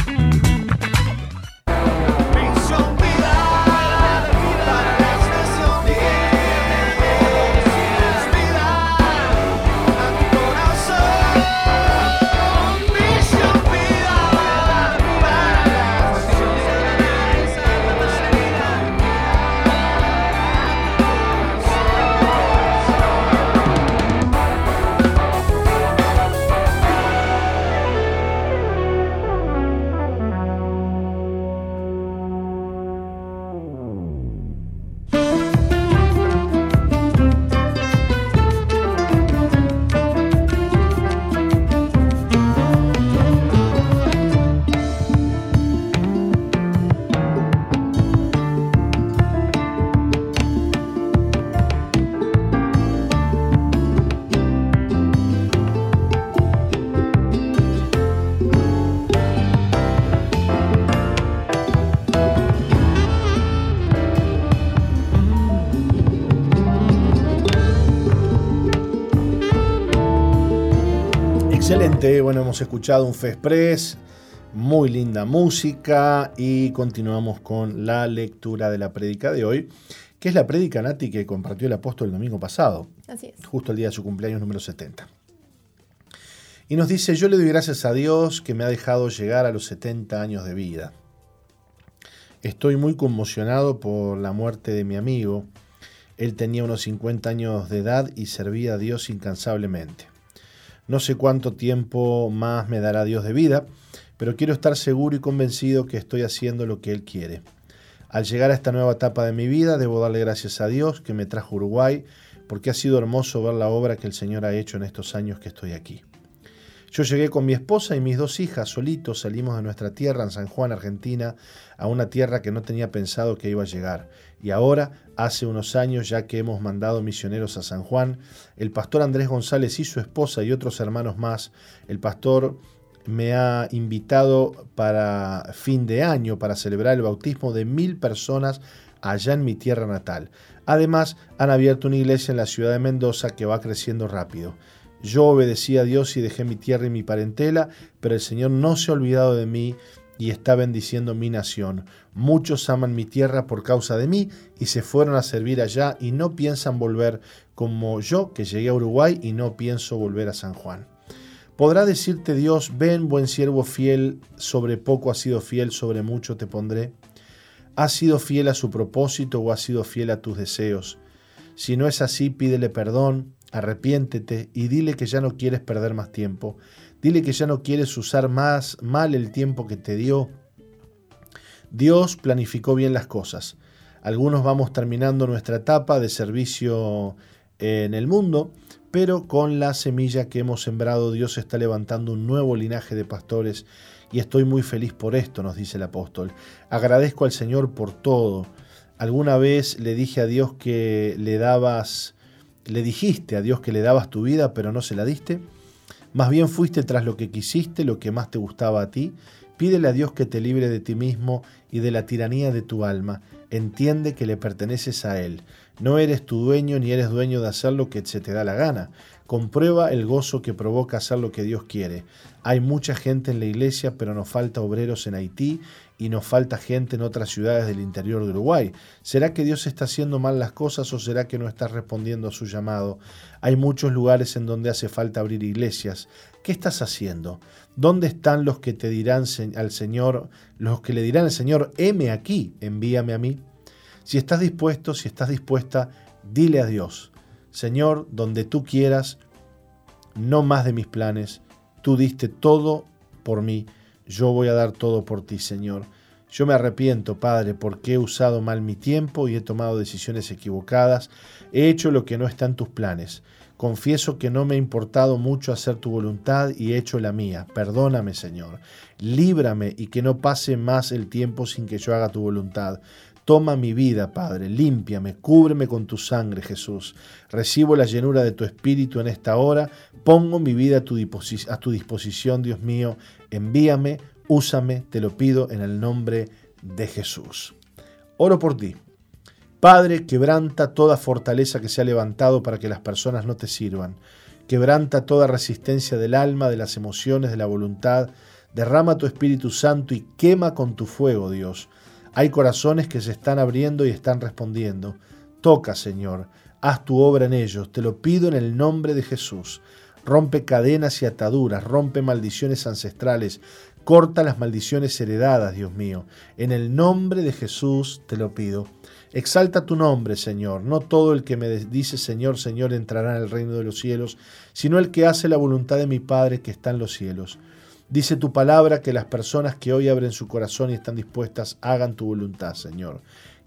Hemos escuchado un Fespres, muy linda música y continuamos con la lectura de la prédica de hoy, que es la prédica Nati que compartió el apóstol el domingo pasado, Así es. justo el día de su cumpleaños número 70. Y nos dice, yo le doy gracias a Dios que me ha dejado llegar a los 70 años de vida. Estoy muy conmocionado por la muerte de mi amigo. Él tenía unos 50 años de edad y servía a Dios incansablemente. No sé cuánto tiempo más me dará Dios de vida, pero quiero estar seguro y convencido que estoy haciendo lo que Él quiere. Al llegar a esta nueva etapa de mi vida, debo darle gracias a Dios que me trajo Uruguay, porque ha sido hermoso ver la obra que el Señor ha hecho en estos años que estoy aquí. Yo llegué con mi esposa y mis dos hijas solitos, salimos de nuestra tierra en San Juan, Argentina, a una tierra que no tenía pensado que iba a llegar. Y ahora, hace unos años ya que hemos mandado misioneros a San Juan, el pastor Andrés González y su esposa y otros hermanos más, el pastor me ha invitado para fin de año para celebrar el bautismo de mil personas allá en mi tierra natal. Además, han abierto una iglesia en la ciudad de Mendoza que va creciendo rápido. Yo obedecí a Dios y dejé mi tierra y mi parentela, pero el Señor no se ha olvidado de mí y está bendiciendo mi nación. Muchos aman mi tierra por causa de mí y se fueron a servir allá y no piensan volver como yo que llegué a Uruguay y no pienso volver a San Juan. Podrá decirte Dios, ven buen siervo fiel, sobre poco has sido fiel, sobre mucho te pondré. ¿Has sido fiel a su propósito o has sido fiel a tus deseos? Si no es así, pídele perdón, Arrepiéntete y dile que ya no quieres perder más tiempo. Dile que ya no quieres usar más mal el tiempo que te dio. Dios planificó bien las cosas. Algunos vamos terminando nuestra etapa de servicio en el mundo, pero con la semilla que hemos sembrado Dios está levantando un nuevo linaje de pastores y estoy muy feliz por esto, nos dice el apóstol. Agradezco al Señor por todo. Alguna vez le dije a Dios que le dabas le dijiste a Dios que le dabas tu vida, pero no se la diste. Más bien fuiste tras lo que quisiste, lo que más te gustaba a ti. Pídele a Dios que te libre de ti mismo y de la tiranía de tu alma. Entiende que le perteneces a Él. No eres tu dueño ni eres dueño de hacer lo que se te da la gana. Comprueba el gozo que provoca hacer lo que Dios quiere. Hay mucha gente en la iglesia, pero nos falta obreros en Haití y nos falta gente en otras ciudades del interior de Uruguay. ¿Será que Dios está haciendo mal las cosas o será que no está respondiendo a su llamado? Hay muchos lugares en donde hace falta abrir iglesias. ¿Qué estás haciendo? ¿Dónde están los que te dirán al Señor, los que le dirán al Señor, heme aquí, envíame a mí? Si estás dispuesto, si estás dispuesta, dile a Dios, Señor, donde tú quieras, no más de mis planes, tú diste todo por mí yo voy a dar todo por ti, Señor. Yo me arrepiento, Padre, porque he usado mal mi tiempo y he tomado decisiones equivocadas. He hecho lo que no está en tus planes. Confieso que no me ha importado mucho hacer tu voluntad y he hecho la mía. Perdóname, Señor. Líbrame y que no pase más el tiempo sin que yo haga tu voluntad. Toma mi vida, Padre, límpiame, cúbreme con tu sangre, Jesús. Recibo la llenura de tu Espíritu en esta hora. Pongo mi vida a tu, disposición, Dios mío. Envíame, úsame, te lo pido en el nombre de Jesús. Oro por ti. Padre, quebranta toda fortaleza que se ha levantado para que las personas no te sirvan. Quebranta toda resistencia del alma, de las emociones, de la voluntad. Derrama tu Espíritu Santo y quema con tu fuego, Dios. Hay corazones que se están abriendo y están respondiendo. Toca, Señor, haz tu obra en ellos. Te lo pido en el nombre de Jesús. Rompe cadenas y ataduras, rompe maldiciones ancestrales, corta las maldiciones heredadas, Dios mío. En el nombre de Jesús te lo pido. Exalta tu nombre, Señor. No todo el que me dice Señor, Señor entrará en el reino de los cielos, sino el que hace la voluntad de mi Padre que está en los cielos. Dice tu palabra que las personas que hoy abren su corazón y están dispuestas hagan tu voluntad, Señor.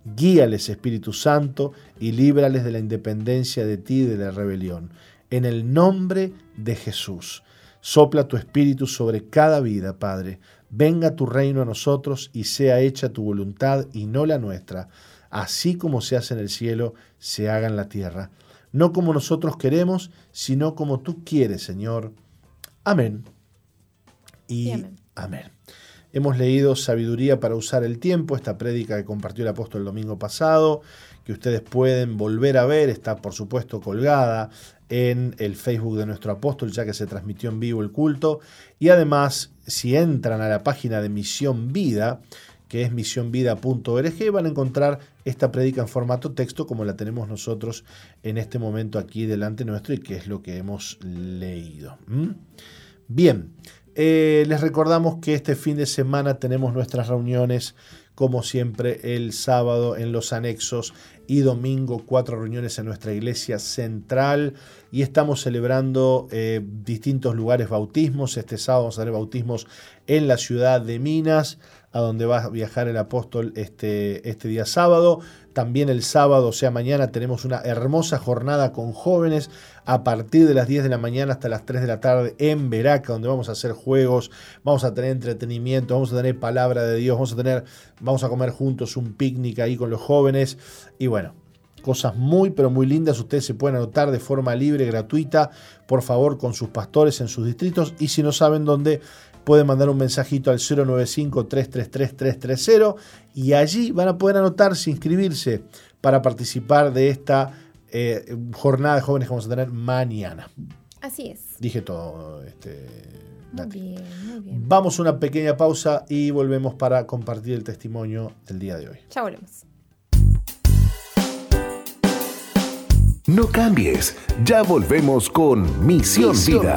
Guíales, Espíritu Santo, y líbrales de la independencia de ti y de la rebelión en el nombre de Jesús. Sopla tu espíritu sobre cada vida, Padre. Venga tu reino a nosotros y sea hecha tu voluntad y no la nuestra, así como se hace en el cielo, se haga en la tierra. No como nosotros queremos, sino como tú quieres, Señor. Amén. Y, amén. amén. Hemos leído Sabiduría para usar el tiempo, esta prédica que compartió el apóstol el domingo pasado, que ustedes pueden volver a ver, está por supuesto colgada en el Facebook de nuestro apóstol, ya que se transmitió en vivo el culto. Y además, si entran a la página de Misión Vida, que es misionvida.org, van a encontrar esta prédica en formato texto como la tenemos nosotros en este momento aquí delante nuestro y que es lo que hemos leído. Bien, eh, les recordamos que este fin de semana tenemos nuestras reuniones como siempre el sábado en los anexos y domingo cuatro reuniones en nuestra iglesia central y estamos celebrando eh, distintos lugares bautismos. Este sábado vamos a tener bautismos en la ciudad de Minas, a donde va a viajar el apóstol este, este día sábado. También el sábado, o sea, mañana tenemos una hermosa jornada con jóvenes a partir de las 10 de la mañana hasta las 3 de la tarde en Veraca, donde vamos a hacer juegos, vamos a tener entretenimiento, vamos a tener palabra de Dios, vamos a tener, vamos a comer juntos un picnic ahí con los jóvenes. Y bueno, cosas muy pero muy lindas. Ustedes se pueden anotar de forma libre, gratuita, por favor, con sus pastores en sus distritos. Y si no saben dónde, pueden mandar un mensajito al 095-333-330 y allí van a poder anotarse, inscribirse para participar de esta eh, jornada de jóvenes que vamos a tener mañana. Así es. Dije todo. Este, muy bien, muy bien. Vamos a una pequeña pausa y volvemos para compartir el testimonio del día de hoy. Ya volvemos. No cambies, ya volvemos con Misión, Vida.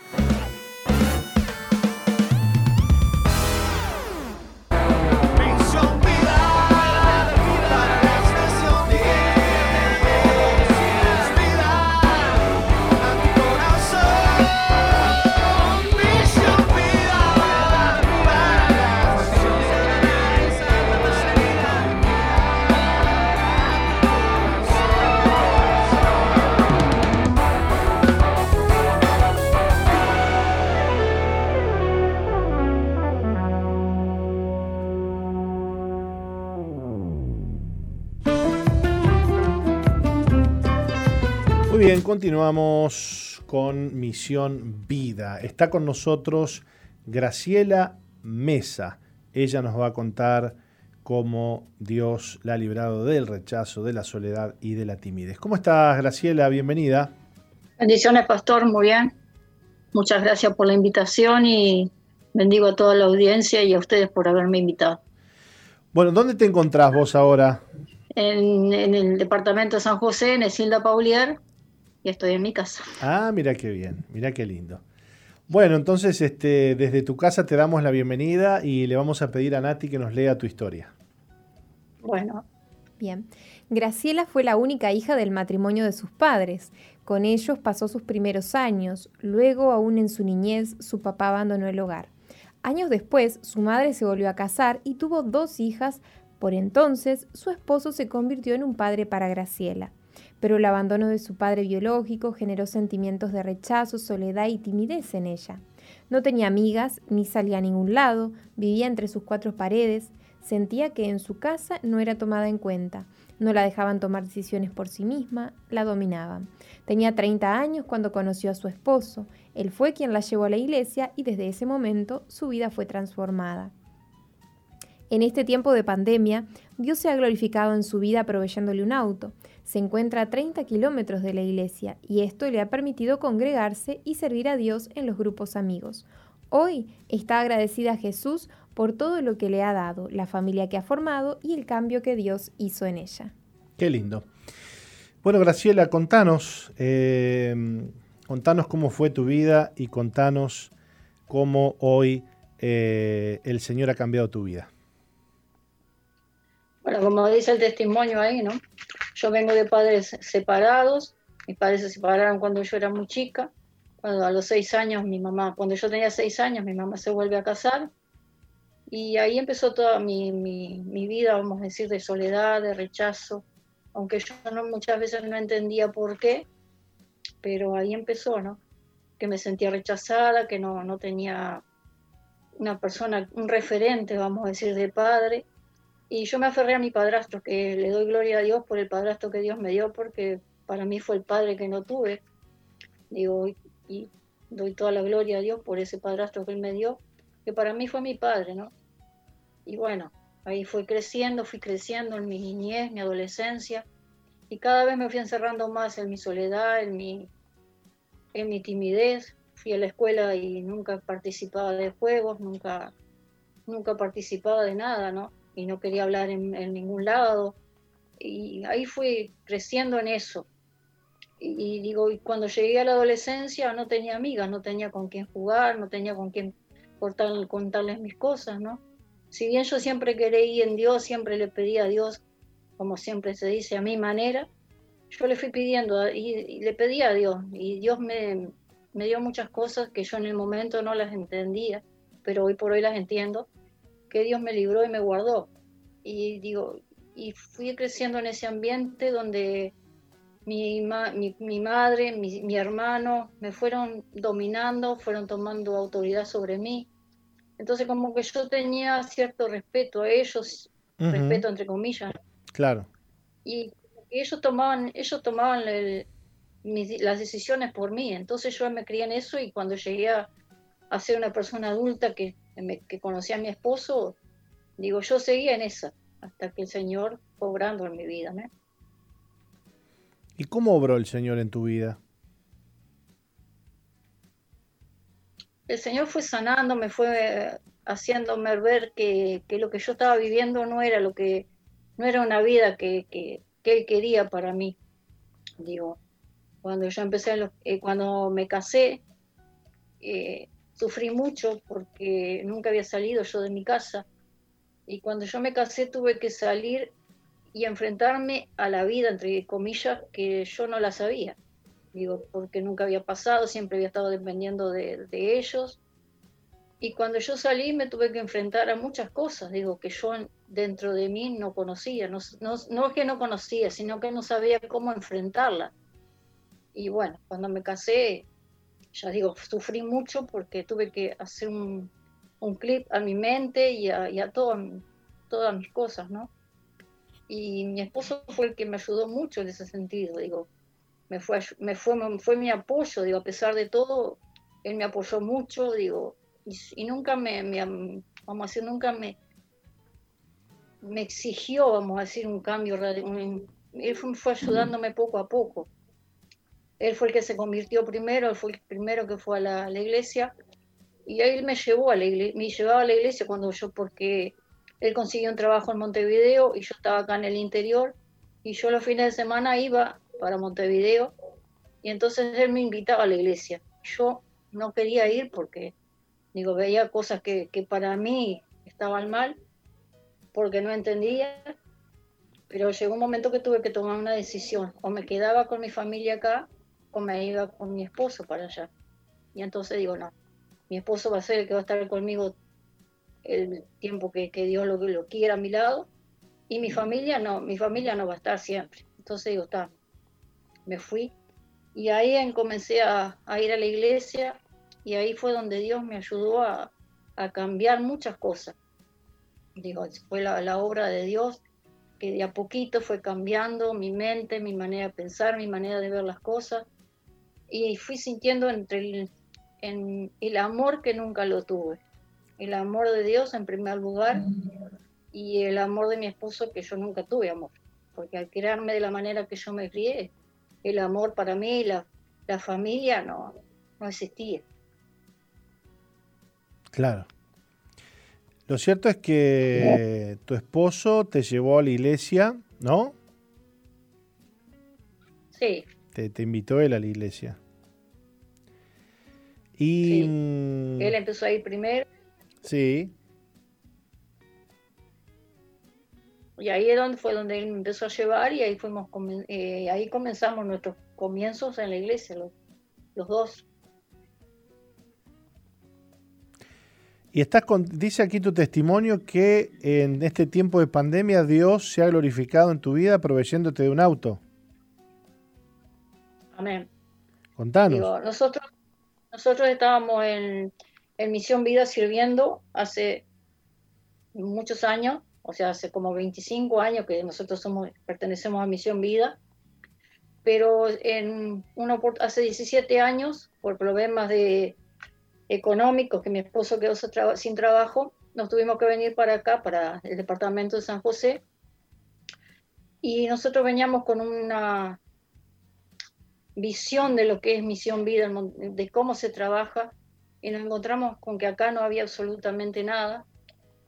Continuamos con Misión Vida. Está con nosotros Graciela Mesa. Ella nos va a contar cómo Dios la ha librado del rechazo, de la soledad y de la timidez. ¿Cómo estás, Graciela? Bienvenida. Bendiciones, pastor, muy bien. Muchas gracias por la invitación y bendigo a toda la audiencia y a ustedes por haberme invitado. Bueno, ¿dónde te encontrás vos ahora? En, en el departamento de San José, en Esilda Paulier, y estoy en mi casa. Ah, mira qué bien, mira qué lindo. Bueno, entonces este, desde tu casa te damos la bienvenida y le vamos a pedir a Nati que nos lea tu historia. Bueno. Bien. Graciela fue la única hija del matrimonio de sus padres. Con ellos pasó sus primeros años. Luego, aún en su niñez, su papá abandonó el hogar. Años después, su madre se volvió a casar y tuvo dos hijas. Por entonces, su esposo se convirtió en un padre para Graciela pero el abandono de su padre biológico generó sentimientos de rechazo, soledad y timidez en ella. No tenía amigas, ni salía a ningún lado, vivía entre sus cuatro paredes, sentía que en su casa no era tomada en cuenta, no la dejaban tomar decisiones por sí misma, la dominaban. Tenía 30 años cuando conoció a su esposo, él fue quien la llevó a la iglesia y desde ese momento su vida fue transformada. En este tiempo de pandemia, Dios se ha glorificado en su vida proveyéndole un auto se encuentra a 30 kilómetros de la iglesia y esto le ha permitido congregarse y servir a Dios en los grupos amigos. Hoy está agradecida a Jesús por todo lo que le ha dado, la familia que ha formado y el cambio que Dios hizo en ella. Qué lindo. Bueno, Graciela, contanos, eh, contanos cómo fue tu vida y contanos cómo hoy eh, el Señor ha cambiado tu vida. Bueno, como dice el testimonio ahí, ¿no? Yo vengo de padres separados, mis padres se separaron cuando yo era muy chica, cuando a los seis años mi mamá, cuando yo tenía seis años mi mamá se vuelve a casar y ahí empezó toda mi, mi, vida, vamos a decir, de soledad, de rechazo, aunque yo no, muchas veces no entendía por qué, pero ahí empezó, ¿no? Que me sentía rechazada, que no, no tenía una persona, un referente, vamos a decir, de padre, y yo me aferré a mi padrastro, que le doy gloria a Dios por el padrastro que Dios me dio, porque para mí fue el padre que no tuve. Digo, y, doy toda la gloria a Dios por ese padrastro que él me dio, que para mí fue mi padre, ¿no? Y bueno, ahí fui creciendo, fui creciendo en mi niñez, mi adolescencia, y cada vez me fui encerrando más en mi soledad, en mi, en mi timidez. Fui a la escuela y nunca participaba de juegos, nunca, nunca participaba de nada, ¿no? Y no quería hablar en, ningún lado. Y ahí fui creciendo en eso. Y, digo, y cuando llegué a la adolescencia no tenía amigas, no tenía con quién jugar, no tenía con quién contarles mis cosas, ¿no? Si bien yo siempre creí en Dios, siempre le pedí a Dios, como siempre se dice, a mi manera, yo le fui pidiendo y, le pedí a Dios y Dios me, me dio muchas cosas que yo en el momento no las entendía, pero hoy por hoy las entiendo, que Dios me libró y me guardó. Y digo, y fui creciendo en ese ambiente donde mi, mi, madre, mi, mi, hermano me fueron dominando, fueron tomando autoridad sobre mí. Entonces como que yo tenía cierto respeto a ellos, respeto entre comillas. Claro. Y ellos tomaban, ellos tomaban las decisiones por mí. Entonces yo me crié en eso y cuando llegué a, ser una persona adulta que, que conocía a mi esposo, digo, yo seguía en esa hasta que el Señor fue obrando en mi vida. ¿Y cómo obró el Señor en tu vida? El Señor fue sanando, me fue haciéndome ver que, lo que yo estaba viviendo no era lo que no era una vida que, él quería para mí. Digo, cuando yo empecé, eh, cuando me casé, eh, sufrí mucho porque nunca había salido yo de mi casa. Y cuando yo me casé tuve que salir y enfrentarme a la vida, entre comillas, que yo no la sabía. Digo, porque nunca había pasado, siempre había estado dependiendo de, de ellos. Y cuando yo salí me tuve que enfrentar a muchas cosas, digo, que yo dentro de mí no conocía, no, no, no es que no conocía, sino que no sabía cómo enfrentarla. Y bueno, cuando me casé, ya digo, sufrí mucho porque tuve que hacer un, un clip a mi mente y a, todas mis cosas, ¿no? Y mi esposo fue el que me ayudó mucho en ese sentido, digo, me fue, me fue, fue mi apoyo, digo, a pesar de todo, él me apoyó mucho, digo, y, nunca me, vamos a decir, nunca me, me exigió, vamos a decir, un cambio, él fue ayudándome poco a poco él fue el que se convirtió primero, fue el primero que fue a la, iglesia, y él me llevó a la iglesia, me llevaba a la iglesia cuando yo, porque él consiguió un trabajo en Montevideo y yo estaba acá en el interior, y yo los fines de semana iba para Montevideo, y entonces él me invitaba a la iglesia. Yo no quería ir porque, digo, veía cosas que, que para mí estaban mal, porque no entendía, pero llegó un momento que tuve que tomar una decisión, o me quedaba con mi familia acá, me iba con mi esposo para allá. Y entonces digo, no, mi esposo va a ser el que va a estar conmigo el tiempo que, Dios lo, lo quiera a mi lado, y mi familia no, mi familia no va a estar siempre. Entonces digo, está, me fui. Y ahí comencé a, ir a la iglesia y ahí fue donde Dios me ayudó a, cambiar muchas cosas. Digo, fue la, la, obra de Dios que de a poquito fue cambiando mi mente, mi manera de pensar, mi manera de ver las cosas y fui sintiendo entre el, en el amor que nunca lo tuve. El amor de Dios en primer lugar y el amor de mi esposo que yo nunca tuve amor. Porque al crearme de la manera que yo me crié, el amor para mí, la, la familia no, no existía. Claro. Lo cierto es que tu esposo te llevó a la iglesia, ¿no? Sí. Te, te invitó él a la iglesia. Y, mm, Él empezó a ir primero. Sí. Y ahí es donde fue donde él empezó a llevar y ahí fuimos eh, ahí comenzamos nuestros comienzos en la iglesia, los, los dos. Y estás con, dice aquí tu testimonio que en este tiempo de pandemia Dios se ha glorificado en tu vida proveyéndote de un auto. Amén. Contanos. nosotros nosotros estábamos en, Misión Vida sirviendo hace muchos años, o sea, hace como 25 años que nosotros somos, pertenecemos a Misión Vida, pero en uno hace 17 años, por problemas de, económicos, que mi esposo quedó sin trabajo, nos tuvimos que venir para acá, para el departamento de San José, y nosotros veníamos con una visión de lo que es Misión Vida, de cómo se trabaja, y nos encontramos con que acá no había absolutamente nada.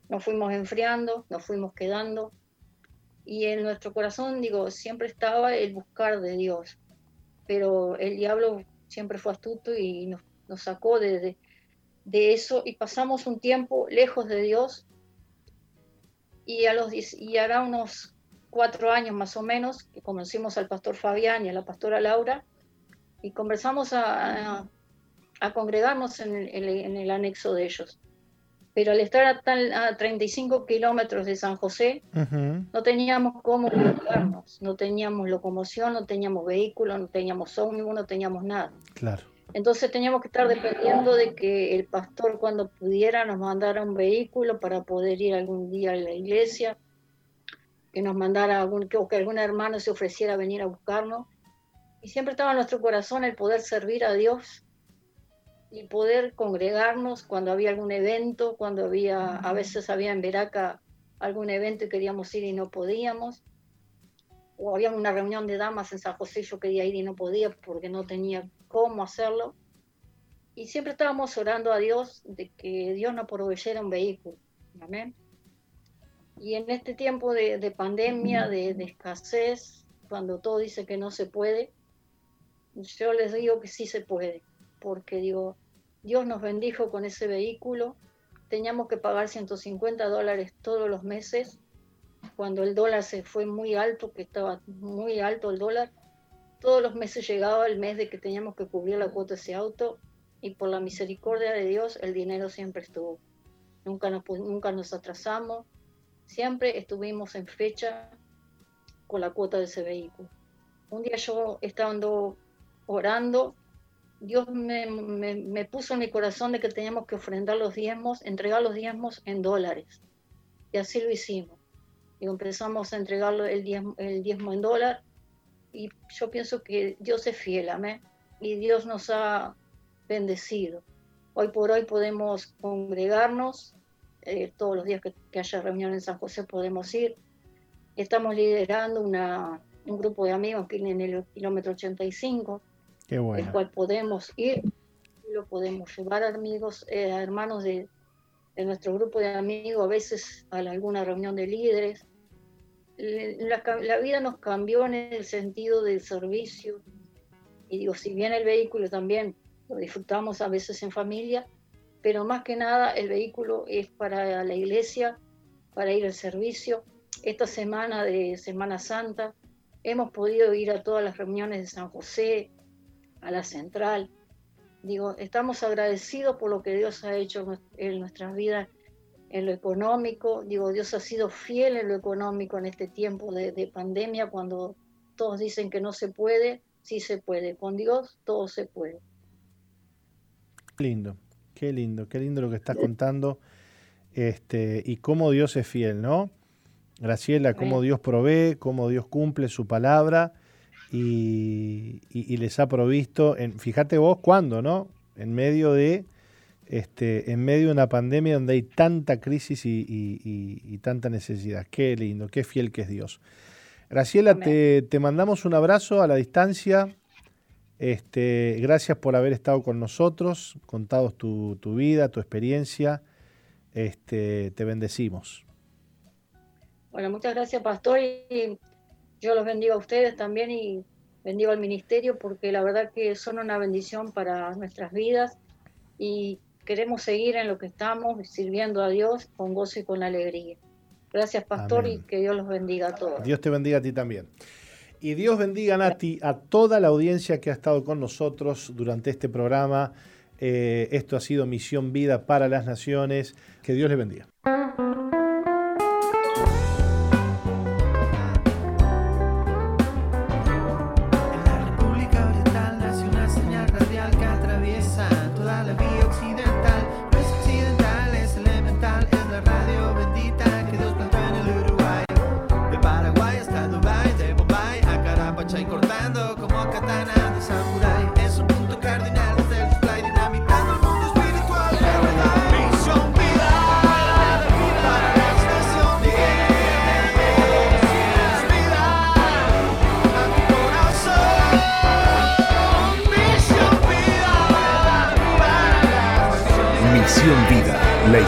nos fuimos enfriando, nos fuimos quedando. Y en nuestro corazón, digo, siempre estaba el buscar de Dios. Pero el diablo siempre fue astuto y nos, sacó de, de, eso y pasamos un tiempo lejos de Dios. Y, a los, y hará unos cuatro años más o menos que conocimos al pastor Fabián y a la pastora Laura y conversamos a, a, congregarnos en el anexo de ellos pero al estar a, a 35 kilómetros de San José, no teníamos cómo comunicarnos, no teníamos locomoción, no teníamos vehículo, no teníamos ómnibus, no teníamos nada. Claro. Entonces teníamos que estar dependiendo de que el pastor cuando pudiera nos mandara un vehículo para poder ir algún día a la iglesia, que nos mandara algún, o que algún hermano se ofreciera a venir a buscarnos. Y siempre estaba en nuestro corazón el poder servir a Dios y poder congregarnos cuando había algún evento, cuando había, a veces había en Veraca algún evento y queríamos ir y no podíamos, o había una reunión de damas en San José, yo quería ir y no podía porque no tenía cómo hacerlo. Y siempre estábamos orando a Dios de que Dios nos proveyera un vehículo. Amén. Y en este tiempo de, pandemia, de, de escasez, cuando todo dice que no se puede, yo les digo que sí se puede, porque digo, Dios nos bendijo con ese vehículo. Teníamos que pagar 150 dólares todos los meses. Cuando el dólar se fue muy alto, que estaba muy alto el dólar, todos los meses llegaba el mes de que teníamos que cubrir la cuota de ese auto y por la misericordia de Dios el dinero siempre estuvo. Nunca nos, nunca nos atrasamos, siempre estuvimos en fecha con la cuota de ese vehículo. Un día yo estando orando Dios me, puso en mi corazón de que teníamos que ofrendar los diezmos, entregar los diezmos en dólares. Y así lo hicimos. Y empezamos a entregar el diezmo, el diezmo en dólar. Y yo pienso que Dios es fiel, amén. Y Dios nos ha bendecido. Hoy por hoy podemos congregarnos. Eh, todos los días que, haya reunión en San José podemos ir. Estamos liderando una, un grupo de amigos que en el kilómetro 85 el cual podemos ir lo podemos llevar amigos, eh, hermanos de, nuestro grupo de amigos, a veces a alguna reunión de líderes. La, vida nos cambió en el sentido del servicio. Y digo, si bien el vehículo también lo disfrutamos a veces en familia, pero más que nada el vehículo es para la iglesia, para ir al servicio. Esta semana de Semana Santa hemos podido ir a todas las reuniones de San José, a la central. Digo, estamos agradecidos por lo que Dios ha hecho en nuestras vidas, en lo económico. Digo, Dios ha sido fiel en lo económico en este tiempo de, pandemia, cuando todos dicen que no se puede, sí se puede. Con Dios todo se puede. Lindo, qué lindo, qué lindo lo que estás contando. Este, y cómo Dios es fiel, ¿no? Graciela, cómo Dios provee, cómo Dios cumple su palabra y, les ha provisto, en, fíjate vos cuándo, ¿no? En medio de este, en medio de una pandemia donde hay tanta crisis y, tanta necesidad. Qué lindo, qué fiel que es Dios. Graciela, te, mandamos un abrazo a la distancia. Este, gracias por haber estado con nosotros, contados tu, vida, tu experiencia. Este, te bendecimos. Bueno, muchas gracias, Pastor. Y yo los bendigo a ustedes también y bendigo al ministerio porque la verdad que son una bendición para nuestras vidas y queremos seguir en lo que estamos, sirviendo a Dios con gozo y con alegría. Gracias, pastor, y que Dios los bendiga a todos. Dios te bendiga a ti también. Y Dios bendiga, Nati, a toda la audiencia que ha estado con nosotros durante este programa. Eh, esto ha sido Misión Vida para las Naciones. Que Dios les bendiga.